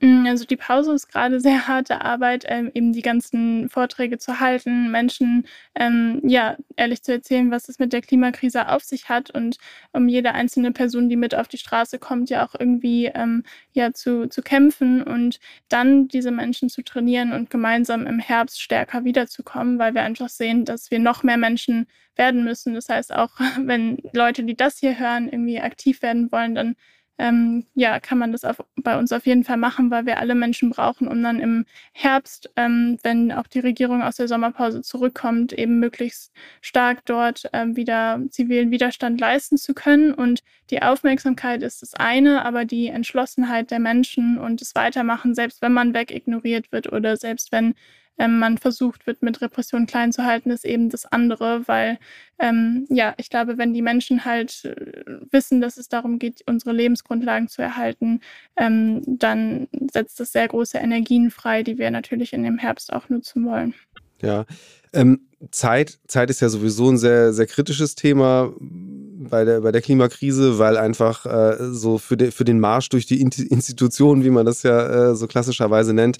Mm, also die Pause ist gerade sehr harte Arbeit, ähm, eben die ganzen Vorträge zu halten, Menschen ähm, ja ehrlich zu erzählen, was es mit der Klimakrise auf sich hat und um jede einzelne Person, die mit auf die Straße kommt, ja auch irgendwie ähm, ja zu, zu kämpfen und dann diese Menschen zu trainieren und gemeinsam im Herbst stärker wiederzukommen, weil wir einfach sehen, dass wir noch mehr Menschen werden müssen. Das heißt auch, wenn Leute, die das hier hören, irgendwie aktiv werden wollen, dann ähm, ja, kann man das auf, bei uns auf jeden Fall machen, weil wir alle Menschen brauchen, um dann im Herbst, ähm, wenn auch die Regierung aus der Sommerpause zurückkommt, eben möglichst stark dort ähm, wieder zivilen Widerstand leisten zu können. Und die Aufmerksamkeit ist das eine, aber die Entschlossenheit der Menschen und das Weitermachen, selbst wenn man wegignoriert wird oder selbst wenn ähm, man versucht wird, mit Repression klein zu halten, ist eben das andere, weil ähm, ja, ich glaube, wenn die Menschen halt äh, wissen, dass es darum geht, unsere Lebensgrundlagen zu erhalten, ähm, dann setzt das sehr große Energien frei, die wir natürlich in dem Herbst auch nutzen wollen. Ja, ähm, Zeit, Zeit ist ja sowieso ein sehr, sehr kritisches Thema bei der, bei der Klimakrise, weil einfach äh, so für, de, für den Marsch durch die Institutionen, wie man das ja äh, so klassischerweise nennt,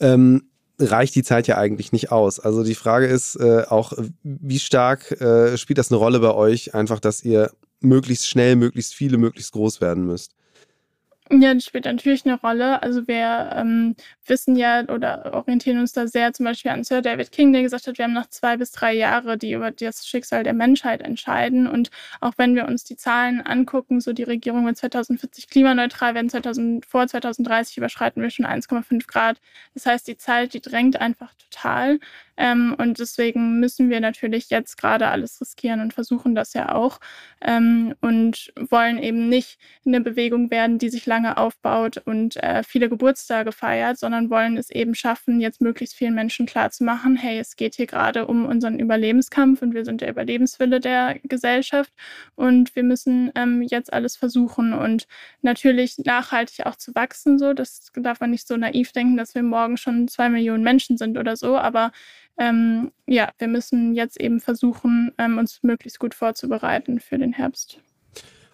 ähm, reicht die Zeit ja eigentlich nicht aus. Also die Frage ist äh, auch, wie stark äh, spielt das eine Rolle bei euch, einfach, dass ihr möglichst schnell, möglichst viele, möglichst groß werden müsst? Ja, das spielt natürlich eine Rolle. Also wir ähm, wissen ja oder orientieren uns da sehr zum Beispiel an Sir David King, der gesagt hat, wir haben noch zwei bis drei Jahre, die über das Schicksal der Menschheit entscheiden. Und auch wenn wir uns die Zahlen angucken, so die Regierung wird 2040 klimaneutral werden, 2000, vor 2030 überschreiten wir schon 1,5 Grad. Das heißt, die Zeit, die drängt einfach total. Ähm, und deswegen müssen wir natürlich jetzt gerade alles riskieren und versuchen das ja auch. Ähm, und wollen eben nicht eine Bewegung werden, die sich lange aufbaut und äh, viele Geburtstage feiert, sondern wollen es eben schaffen, jetzt möglichst vielen Menschen klarzumachen, hey, es geht hier gerade um unseren Überlebenskampf und wir sind der Überlebenswille der Gesellschaft und wir müssen ähm, jetzt alles versuchen und natürlich nachhaltig auch zu wachsen. So, das darf man nicht so naiv denken, dass wir morgen schon zwei Millionen Menschen sind oder so, aber ähm, ja, wir müssen jetzt eben versuchen, ähm, uns möglichst gut vorzubereiten für den Herbst.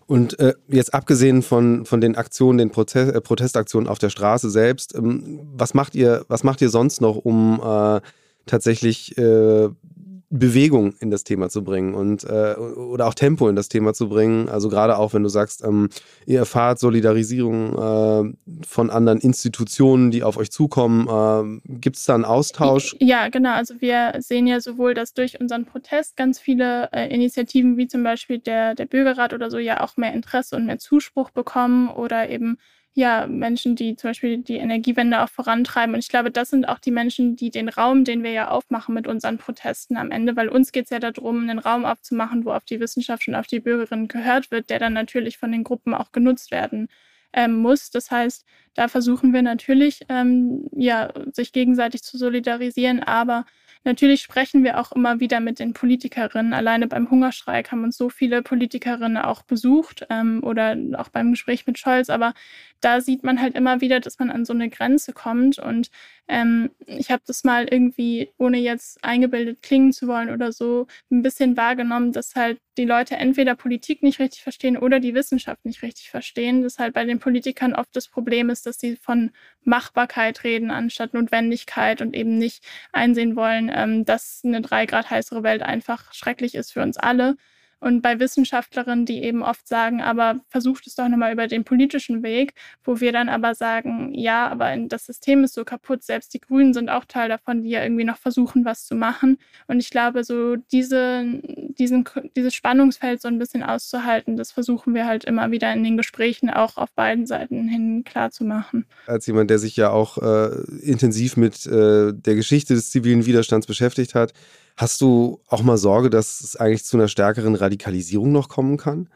Und äh, jetzt abgesehen von, von den Aktionen, den Protest, äh, Protestaktionen auf der Straße selbst, ähm, was macht ihr, was macht ihr sonst noch, um äh, tatsächlich äh, Bewegung in das Thema zu bringen und äh, oder auch Tempo in das Thema zu bringen. Also gerade auch, wenn du sagst, ähm, ihr erfahrt Solidarisierung äh, von anderen Institutionen, die auf euch zukommen. Äh, Gibt es da einen Austausch? Ja, genau. Also wir sehen ja sowohl, dass durch unseren Protest ganz viele äh, Initiativen wie zum Beispiel der, der Bürgerrat oder so ja auch mehr Interesse und mehr Zuspruch bekommen oder eben ja, Menschen, die zum Beispiel die Energiewende auch vorantreiben. Und ich glaube, das sind auch die Menschen, die den Raum, den wir ja aufmachen mit unseren Protesten am Ende, weil uns geht es ja darum, einen Raum aufzumachen, wo auf die Wissenschaft und auf die Bürgerinnen gehört wird, der dann natürlich von den Gruppen auch genutzt werden ähm, muss. Das heißt, da versuchen wir natürlich, ähm, ja, sich gegenseitig zu solidarisieren, aber Natürlich sprechen wir auch immer wieder mit den Politikerinnen. Alleine beim Hungerstreik haben uns so viele Politikerinnen auch besucht ähm, oder auch beim Gespräch mit Scholz. Aber da sieht man halt immer wieder, dass man an so eine Grenze kommt. Und ähm, ich habe das mal irgendwie, ohne jetzt eingebildet klingen zu wollen oder so, ein bisschen wahrgenommen, dass halt die Leute entweder Politik nicht richtig verstehen oder die Wissenschaft nicht richtig verstehen. Dass halt bei den Politikern oft das Problem ist, dass sie von Machbarkeit reden anstatt Notwendigkeit und eben nicht einsehen wollen, ähm, dass eine drei Grad heißere Welt einfach schrecklich ist für uns alle. Und bei Wissenschaftlerinnen, die eben oft sagen, aber versucht es doch nochmal über den politischen Weg, wo wir dann aber sagen, ja, aber das System ist so kaputt, selbst die Grünen sind auch Teil davon, die ja irgendwie noch versuchen, was zu machen. Und ich glaube, so diese, diesen, dieses Spannungsfeld so ein bisschen auszuhalten, das versuchen wir halt immer wieder in den Gesprächen auch auf beiden Seiten hin klarzumachen. Als jemand, der sich ja auch äh, intensiv mit äh, der Geschichte des zivilen Widerstands beschäftigt hat, hast du auch mal Sorge, dass es eigentlich zu einer stärkeren Radikalisierung noch kommen kann?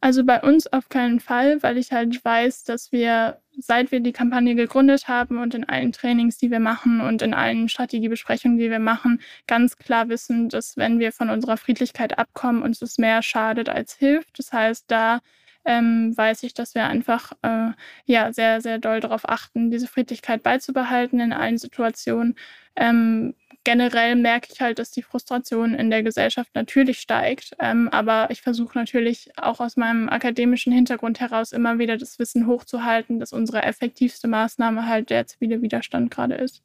Also bei uns auf keinen Fall, weil ich halt weiß, dass wir, seit wir die Kampagne gegründet haben und in allen Trainings, die wir machen und in allen Strategiebesprechungen, die wir machen, ganz klar wissen, dass wenn wir von unserer Friedlichkeit abkommen, uns es mehr schadet als hilft. Das heißt, da ähm, weiß ich, dass wir einfach äh, ja sehr, sehr doll darauf achten, diese Friedlichkeit beizubehalten in allen Situationen. Ähm, generell merke ich halt, dass die Frustration in der Gesellschaft natürlich steigt. Ähm, aber ich versuche natürlich auch aus meinem akademischen Hintergrund heraus immer wieder das Wissen hochzuhalten, dass unsere effektivste Maßnahme halt der zivile Widerstand gerade ist.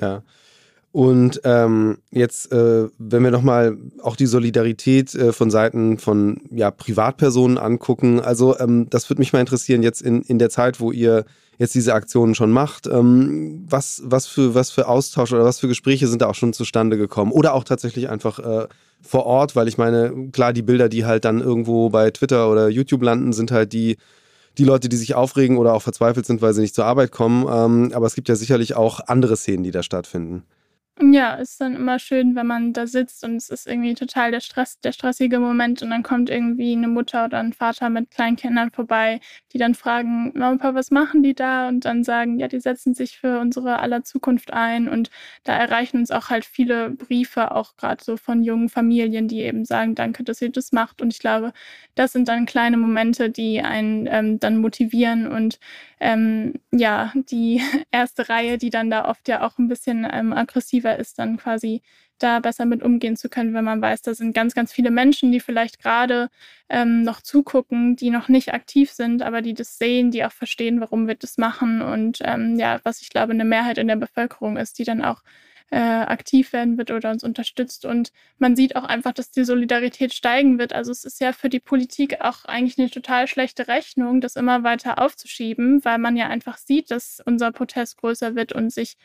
Ja. Und ähm, jetzt, äh, wenn wir nochmal auch die Solidarität äh, von Seiten von ja, Privatpersonen angucken, also ähm, das würde mich mal interessieren, jetzt in, in der Zeit, wo ihr jetzt diese Aktionen schon macht, ähm, was, was, für, was für Austausch oder was für Gespräche sind da auch schon zustande gekommen? Oder auch tatsächlich einfach äh, vor Ort, weil ich meine, klar, die Bilder, die halt dann irgendwo bei Twitter oder YouTube landen, sind halt die, die Leute, die sich aufregen oder auch verzweifelt sind, weil sie nicht zur Arbeit kommen. Ähm, aber es gibt ja sicherlich auch andere Szenen, die da stattfinden. Ja, ist dann immer schön, wenn man da sitzt und es ist irgendwie total der Stress, der stressige Moment und dann kommt irgendwie eine Mutter oder ein Vater mit kleinen Kindern vorbei, die dann fragen, Mama, Papa, was machen die da? Und dann sagen, ja, die setzen sich für unsere aller Zukunft ein und da erreichen uns auch halt viele Briefe, auch gerade so von jungen Familien, die eben sagen, danke, dass ihr das macht. Und ich glaube, das sind dann kleine Momente, die einen ähm, dann motivieren und ähm, ja, die erste Reihe, die dann da oft ja auch ein bisschen ähm, aggressiver ist, dann quasi da besser mit umgehen zu können, wenn man weiß, da sind ganz, ganz viele Menschen, die vielleicht gerade ähm, noch zugucken, die noch nicht aktiv sind, aber die das sehen, die auch verstehen, warum wir das machen. Und ähm, ja, was ich glaube, eine Mehrheit in der Bevölkerung ist, die dann auch äh, aktiv werden wird oder uns unterstützt. Und man sieht auch einfach, dass die Solidarität steigen wird. Also es ist ja für die Politik auch eigentlich eine total schlechte Rechnung, das immer weiter aufzuschieben, weil man ja einfach sieht, dass unser Protest größer wird und sich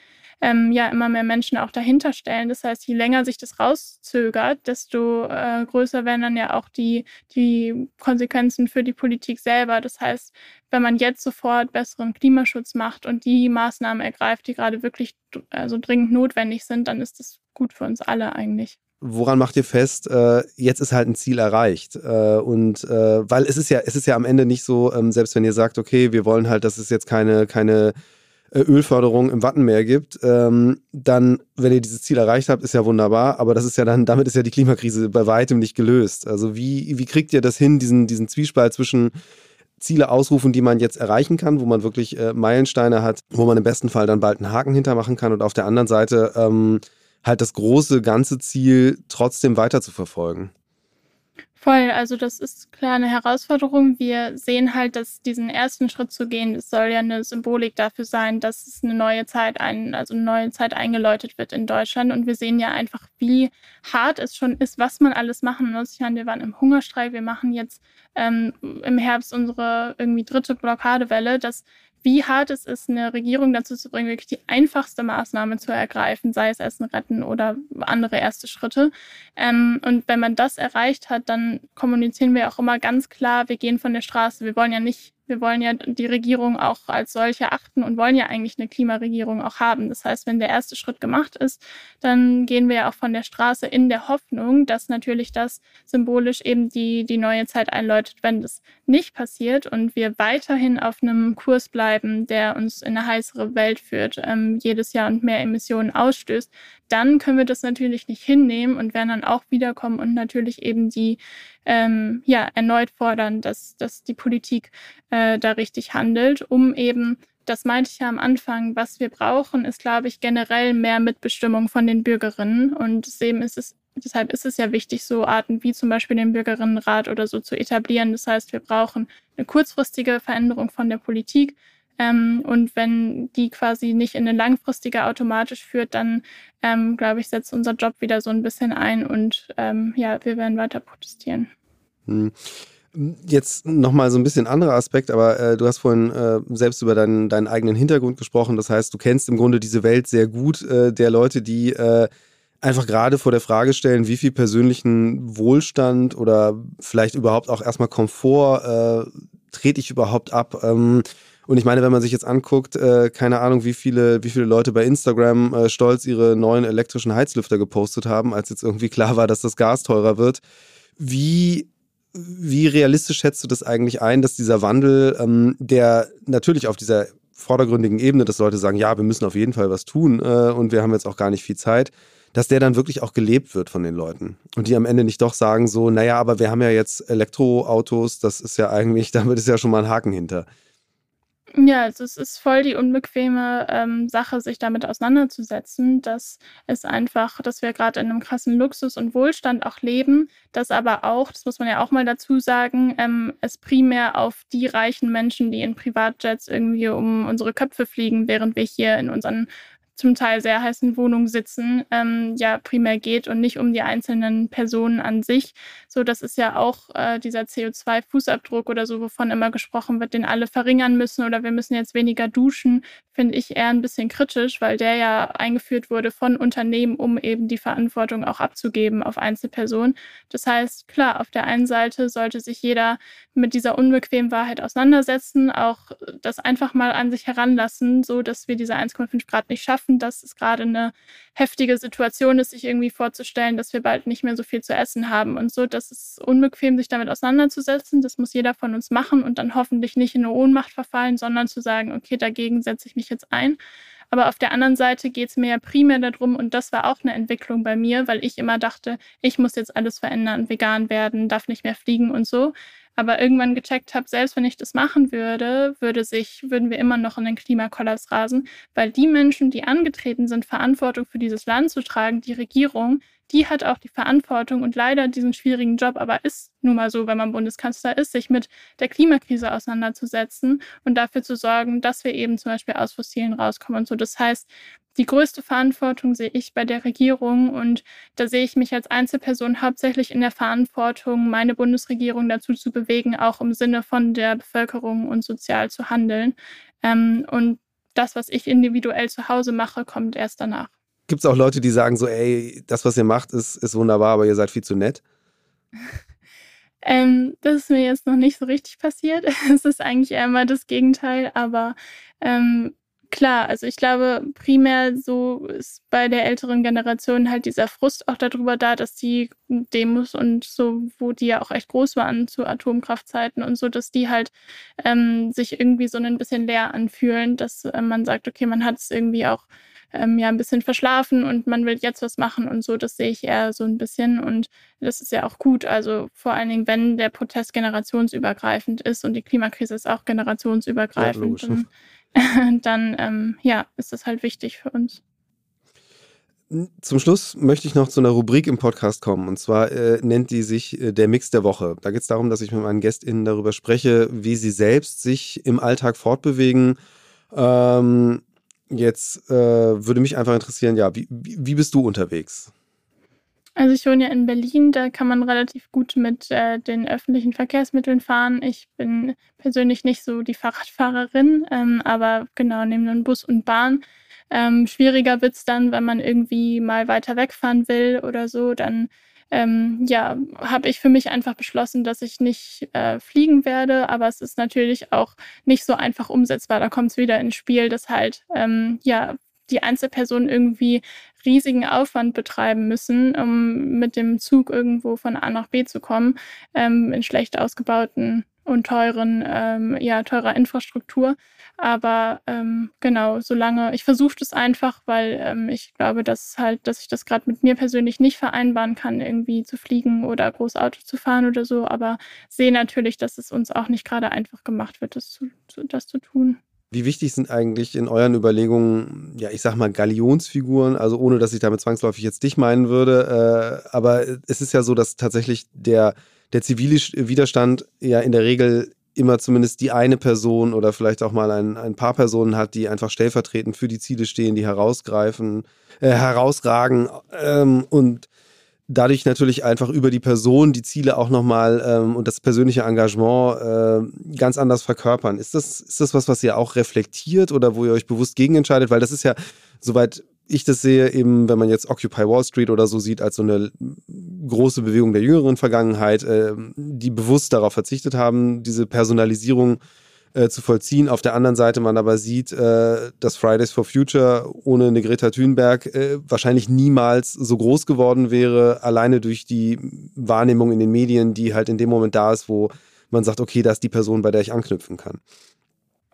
ähm, ja immer mehr Menschen auch dahinter stellen. Das heißt, je länger sich das rauszögert, desto äh, größer werden dann ja auch die, die Konsequenzen für die Politik selber. Das heißt, wenn man jetzt sofort besseren Klimaschutz macht und die Maßnahmen ergreift, die gerade wirklich also dringend notwendig sind, dann ist das gut für uns alle eigentlich woran macht ihr fest, äh, jetzt ist halt ein Ziel erreicht? Äh, und äh, weil es ist ja, es ist ja am Ende nicht so, ähm, selbst wenn ihr sagt, okay, wir wollen halt, dass es jetzt keine, keine Ölförderung im Wattenmeer gibt, ähm, dann, wenn ihr dieses Ziel erreicht habt, ist ja wunderbar, aber das ist ja dann, damit ist ja die Klimakrise bei weitem nicht gelöst. Also wie, wie kriegt ihr das hin, diesen, diesen Zwiespalt zwischen Ziele ausrufen, die man jetzt erreichen kann, wo man wirklich äh, Meilensteine hat, wo man im besten Fall dann bald einen Haken hintermachen kann und auf der anderen Seite ähm, halt das große ganze Ziel trotzdem weiter zu verfolgen. Voll, also das ist klar eine Herausforderung. Wir sehen halt, dass diesen ersten Schritt zu gehen, das soll ja eine Symbolik dafür sein, dass es eine neue Zeit ein, also eine neue Zeit eingeläutet wird in Deutschland. Und wir sehen ja einfach, wie hart es schon ist, was man alles machen muss. Ich meine, wir waren im Hungerstreik, wir machen jetzt ähm, im Herbst unsere irgendwie dritte Blockadewelle. Das wie hart es ist, eine Regierung dazu zu bringen, wirklich die einfachste Maßnahme zu ergreifen, sei es Essen retten oder andere erste Schritte. Ähm, und wenn man das erreicht hat, dann kommunizieren wir auch immer ganz klar, wir gehen von der Straße. Wir wollen ja nicht wir wollen ja die Regierung auch als solche achten und wollen ja eigentlich eine Klimaregierung auch haben. Das heißt, wenn der erste Schritt gemacht ist, dann gehen wir ja auch von der Straße in der Hoffnung, dass natürlich das symbolisch eben die, die neue Zeit einläutet. Wenn das nicht passiert und wir weiterhin auf einem Kurs bleiben, der uns in eine heißere Welt führt, ähm, jedes Jahr und mehr Emissionen ausstößt, dann können wir das natürlich nicht hinnehmen und werden dann auch wiederkommen und natürlich eben die ähm, ja erneut fordern, dass, dass die Politik da richtig handelt, um eben das meinte ich ja am Anfang, was wir brauchen, ist, glaube ich, generell mehr Mitbestimmung von den Bürgerinnen. Und deswegen ist es, deshalb ist es ja wichtig, so Arten wie zum Beispiel den Bürgerinnenrat oder so zu etablieren. Das heißt, wir brauchen eine kurzfristige Veränderung von der Politik, ähm, und wenn die quasi nicht in eine langfristige automatisch führt, dann ähm, glaube ich, setzt unser Job wieder so ein bisschen ein und ähm, ja, wir werden weiter protestieren. Hm. Jetzt nochmal so ein bisschen anderer Aspekt, aber äh, du hast vorhin äh, selbst über deinen, deinen eigenen Hintergrund gesprochen. Das heißt, du kennst im Grunde diese Welt sehr gut äh, der Leute, die äh, einfach gerade vor der Frage stellen, wie viel persönlichen Wohlstand oder vielleicht überhaupt auch erstmal Komfort äh, trete ich überhaupt ab. Ähm, und ich meine, wenn man sich jetzt anguckt, äh, keine Ahnung, wie viele, wie viele Leute bei Instagram äh, stolz ihre neuen elektrischen Heizlüfter gepostet haben, als jetzt irgendwie klar war, dass das Gas teurer wird. Wie, wie realistisch schätzt du das eigentlich ein, dass dieser Wandel, ähm, der natürlich auf dieser vordergründigen Ebene, dass Leute sagen, ja, wir müssen auf jeden Fall was tun äh, und wir haben jetzt auch gar nicht viel Zeit, dass der dann wirklich auch gelebt wird von den Leuten. Und die am Ende nicht doch sagen so, naja, aber wir haben ja jetzt Elektroautos, das ist ja eigentlich, damit ist ja schon mal ein Haken hinter. Ja, also es ist voll die unbequeme ähm, Sache, sich damit auseinanderzusetzen, dass es einfach, dass wir gerade in einem krassen Luxus und Wohlstand auch leben, dass aber auch, das muss man ja auch mal dazu sagen, ähm, es primär auf die reichen Menschen, die in Privatjets irgendwie um unsere Köpfe fliegen, während wir hier in unseren zum Teil sehr heißen Wohnungen sitzen, ähm, ja primär geht und nicht um die einzelnen Personen an sich. So, das ist ja auch äh, dieser CO2-Fußabdruck oder so, wovon immer gesprochen wird, den alle verringern müssen oder wir müssen jetzt weniger duschen, finde ich eher ein bisschen kritisch, weil der ja eingeführt wurde von Unternehmen, um eben die Verantwortung auch abzugeben auf Einzelpersonen. Das heißt, klar, auf der einen Seite sollte sich jeder mit dieser unbequemen Wahrheit auseinandersetzen, auch das einfach mal an sich heranlassen, so dass wir diese 1,5 Grad nicht schaffen schaffen, dass es gerade eine heftige Situation ist, sich irgendwie vorzustellen, dass wir bald nicht mehr so viel zu essen haben und so. Das ist unbequem, sich damit auseinanderzusetzen. Das muss jeder von uns machen und dann hoffentlich nicht in eine Ohnmacht verfallen, sondern zu sagen, okay, dagegen setze ich mich jetzt ein. Aber auf der anderen Seite geht es mir ja primär darum, und das war auch eine Entwicklung bei mir, weil ich immer dachte, ich muss jetzt alles verändern, vegan werden, darf nicht mehr fliegen und so aber irgendwann gecheckt habe, selbst wenn ich das machen würde, würde sich, würden wir immer noch in den Klimakollaps rasen, weil die Menschen, die angetreten sind, Verantwortung für dieses Land zu tragen, die Regierung, die hat auch die Verantwortung und leider diesen schwierigen Job, aber ist nun mal so, wenn man Bundeskanzler ist, sich mit der Klimakrise auseinanderzusetzen und dafür zu sorgen, dass wir eben zum Beispiel aus Fossilen rauskommen und so. Das heißt, die größte Verantwortung sehe ich bei der Regierung und da sehe ich mich als Einzelperson hauptsächlich in der Verantwortung, meine Bundesregierung dazu zu bewegen, auch im Sinne von der Bevölkerung und sozial zu handeln. Ähm, und das, was ich individuell zu Hause mache, kommt erst danach. Gibt es auch Leute, die sagen so, ey, das, was ihr macht, ist, ist wunderbar, aber ihr seid viel zu nett? ähm, das ist mir jetzt noch nicht so richtig passiert. es ist eigentlich eher immer das Gegenteil, aber ähm, klar, also ich glaube, primär so ist bei der älteren Generation halt dieser Frust auch darüber da, dass die Demos und so, wo die ja auch echt groß waren zu Atomkraftzeiten und so, dass die halt ähm, sich irgendwie so ein bisschen leer anfühlen, dass äh, man sagt, okay, man hat es irgendwie auch ähm, ja ein bisschen verschlafen und man will jetzt was machen und so. Das sehe ich eher so ein bisschen und das ist ja auch gut. Also vor allen Dingen, wenn der Protest generationsübergreifend ist und die Klimakrise ist auch generationsübergreifend, ja, dann, dann ähm, ja, ist das halt wichtig für uns. Zum Schluss möchte ich noch zu einer Rubrik im Podcast kommen. Und zwar äh, nennt die sich äh, der Mix der Woche. Da geht es darum, dass ich mit meinen GästInnen darüber spreche, wie sie selbst sich im Alltag fortbewegen. Ähm, Jetzt äh, würde mich einfach interessieren, ja, wie, wie bist du unterwegs? Also ich wohne ja in Berlin, da kann man relativ gut mit äh, den öffentlichen Verkehrsmitteln fahren. Ich bin persönlich nicht so die Fahrradfahrerin, ähm, aber genau, neben einem Bus und Bahn. Ähm, schwieriger wird es dann, wenn man irgendwie mal weiter wegfahren will oder so, dann ähm, ja, habe ich für mich einfach beschlossen, dass ich nicht äh, fliegen werde. Aber es ist natürlich auch nicht so einfach umsetzbar. Da kommt es wieder ins Spiel, dass halt ja die Einzelpersonen irgendwie riesigen Aufwand betreiben müssen, um mit dem Zug irgendwo von A nach B zu kommen, ähm, in schlecht ausgebauten und teuren, ähm, ja, teurer Infrastruktur. Aber ähm, genau, solange ich versuche das einfach, weil ähm, ich glaube, dass halt, dass ich das gerade mit mir persönlich nicht vereinbaren kann, irgendwie zu fliegen oder groß Auto zu fahren oder so. Aber sehe natürlich, dass es uns auch nicht gerade einfach gemacht wird, das zu, das zu tun. Wie wichtig sind eigentlich in euren Überlegungen, ja, ich sag mal, Galionsfiguren, also ohne dass ich damit zwangsläufig jetzt dich meinen würde, äh, aber es ist ja so, dass tatsächlich der, der zivile Widerstand ja in der Regel immer zumindest die eine Person oder vielleicht auch mal ein, ein paar Personen hat, die einfach stellvertretend für die Ziele stehen, die herausgreifen, äh, herausragen ähm, und dadurch natürlich einfach über die Person die Ziele auch nochmal ähm, und das persönliche Engagement äh, ganz anders verkörpern. Ist das, ist das was, was ihr auch reflektiert oder wo ihr euch bewusst gegen entscheidet? Weil das ist ja, soweit ich das sehe, eben, wenn man jetzt Occupy Wall Street oder so sieht, als so eine große Bewegung der jüngeren Vergangenheit, äh, die bewusst darauf verzichtet haben, diese Personalisierung äh, zu vollziehen. Auf der anderen Seite man aber sieht, äh, dass Fridays for Future ohne eine Greta Thunberg äh, wahrscheinlich niemals so groß geworden wäre, alleine durch die Wahrnehmung in den Medien, die halt in dem Moment da ist, wo man sagt, okay, das ist die Person, bei der ich anknüpfen kann.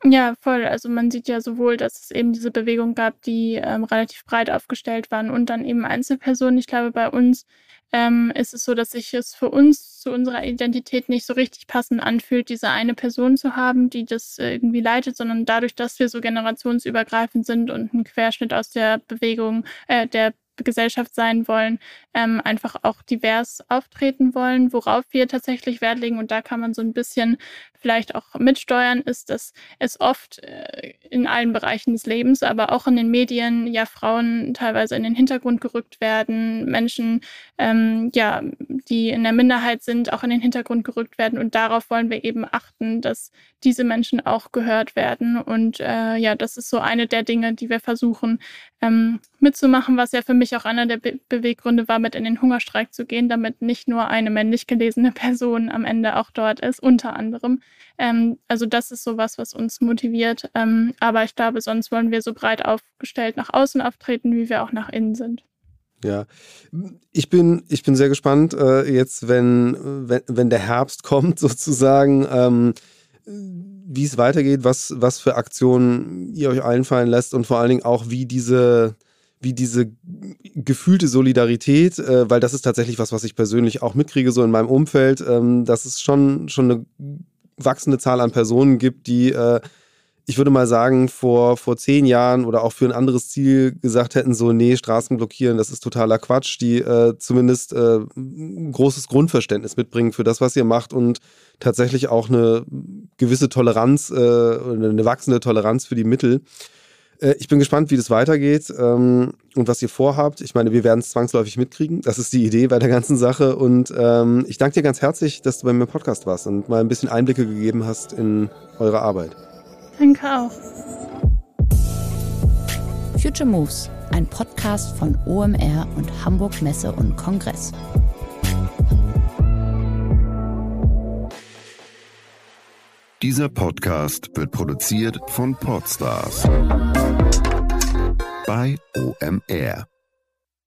Ja, voll. Also man sieht ja sowohl, dass es eben diese Bewegung gab, die ähm, relativ breit aufgestellt waren und dann eben Einzelpersonen. Ich glaube, bei uns ähm, ist es so, dass sich es für uns zu unserer Identität nicht so richtig passend anfühlt, diese eine Person zu haben, die das irgendwie leitet, sondern dadurch, dass wir so generationsübergreifend sind und ein Querschnitt aus der Bewegung, äh, der Gesellschaft sein wollen, ähm, einfach auch divers auftreten wollen. Worauf wir tatsächlich Wert legen, und da kann man so ein bisschen vielleicht auch mitsteuern, ist, dass es oft äh, in allen Bereichen des Lebens, aber auch in den Medien, ja, Frauen teilweise in den Hintergrund gerückt werden, Menschen, ähm, ja, die in der Minderheit sind, auch in den Hintergrund gerückt werden. Und darauf wollen wir eben achten, dass diese Menschen auch gehört werden. Und äh, ja, das ist so eine der Dinge, die wir versuchen ähm, mitzumachen, was ja für mich auch einer der Be Beweggründe war, mit in den Hungerstreik zu gehen, damit nicht nur eine männlich gelesene Person am Ende auch dort ist, unter anderem. Ähm, also das ist sowas, was uns motiviert. Ähm, aber ich glaube, sonst wollen wir so breit aufgestellt nach außen auftreten, wie wir auch nach innen sind. Ja, ich bin, ich bin sehr gespannt, äh, jetzt, wenn, wenn, wenn der Herbst kommt, sozusagen, ähm, wie es weitergeht, was, was für Aktionen ihr euch einfallen lässt und vor allen Dingen auch, wie diese, wie diese gefühlte Solidarität, äh, weil das ist tatsächlich was, was ich persönlich auch mitkriege, so in meinem Umfeld, ähm, dass es schon, schon eine wachsende Zahl an Personen gibt, die äh, ich würde mal sagen, vor, vor zehn Jahren oder auch für ein anderes Ziel gesagt hätten, so, nee, Straßen blockieren, das ist totaler Quatsch, die äh, zumindest äh, ein großes Grundverständnis mitbringen für das, was ihr macht und tatsächlich auch eine gewisse Toleranz, äh, eine wachsende Toleranz für die Mittel. Äh, ich bin gespannt, wie das weitergeht ähm, und was ihr vorhabt. Ich meine, wir werden es zwangsläufig mitkriegen. Das ist die Idee bei der ganzen Sache. Und ähm, ich danke dir ganz herzlich, dass du bei mir im Podcast warst und mal ein bisschen Einblicke gegeben hast in eure Arbeit. Danke auch. Future Moves, ein Podcast von OMR und Hamburg Messe und Kongress. Dieser Podcast wird produziert von Podstars bei OMR.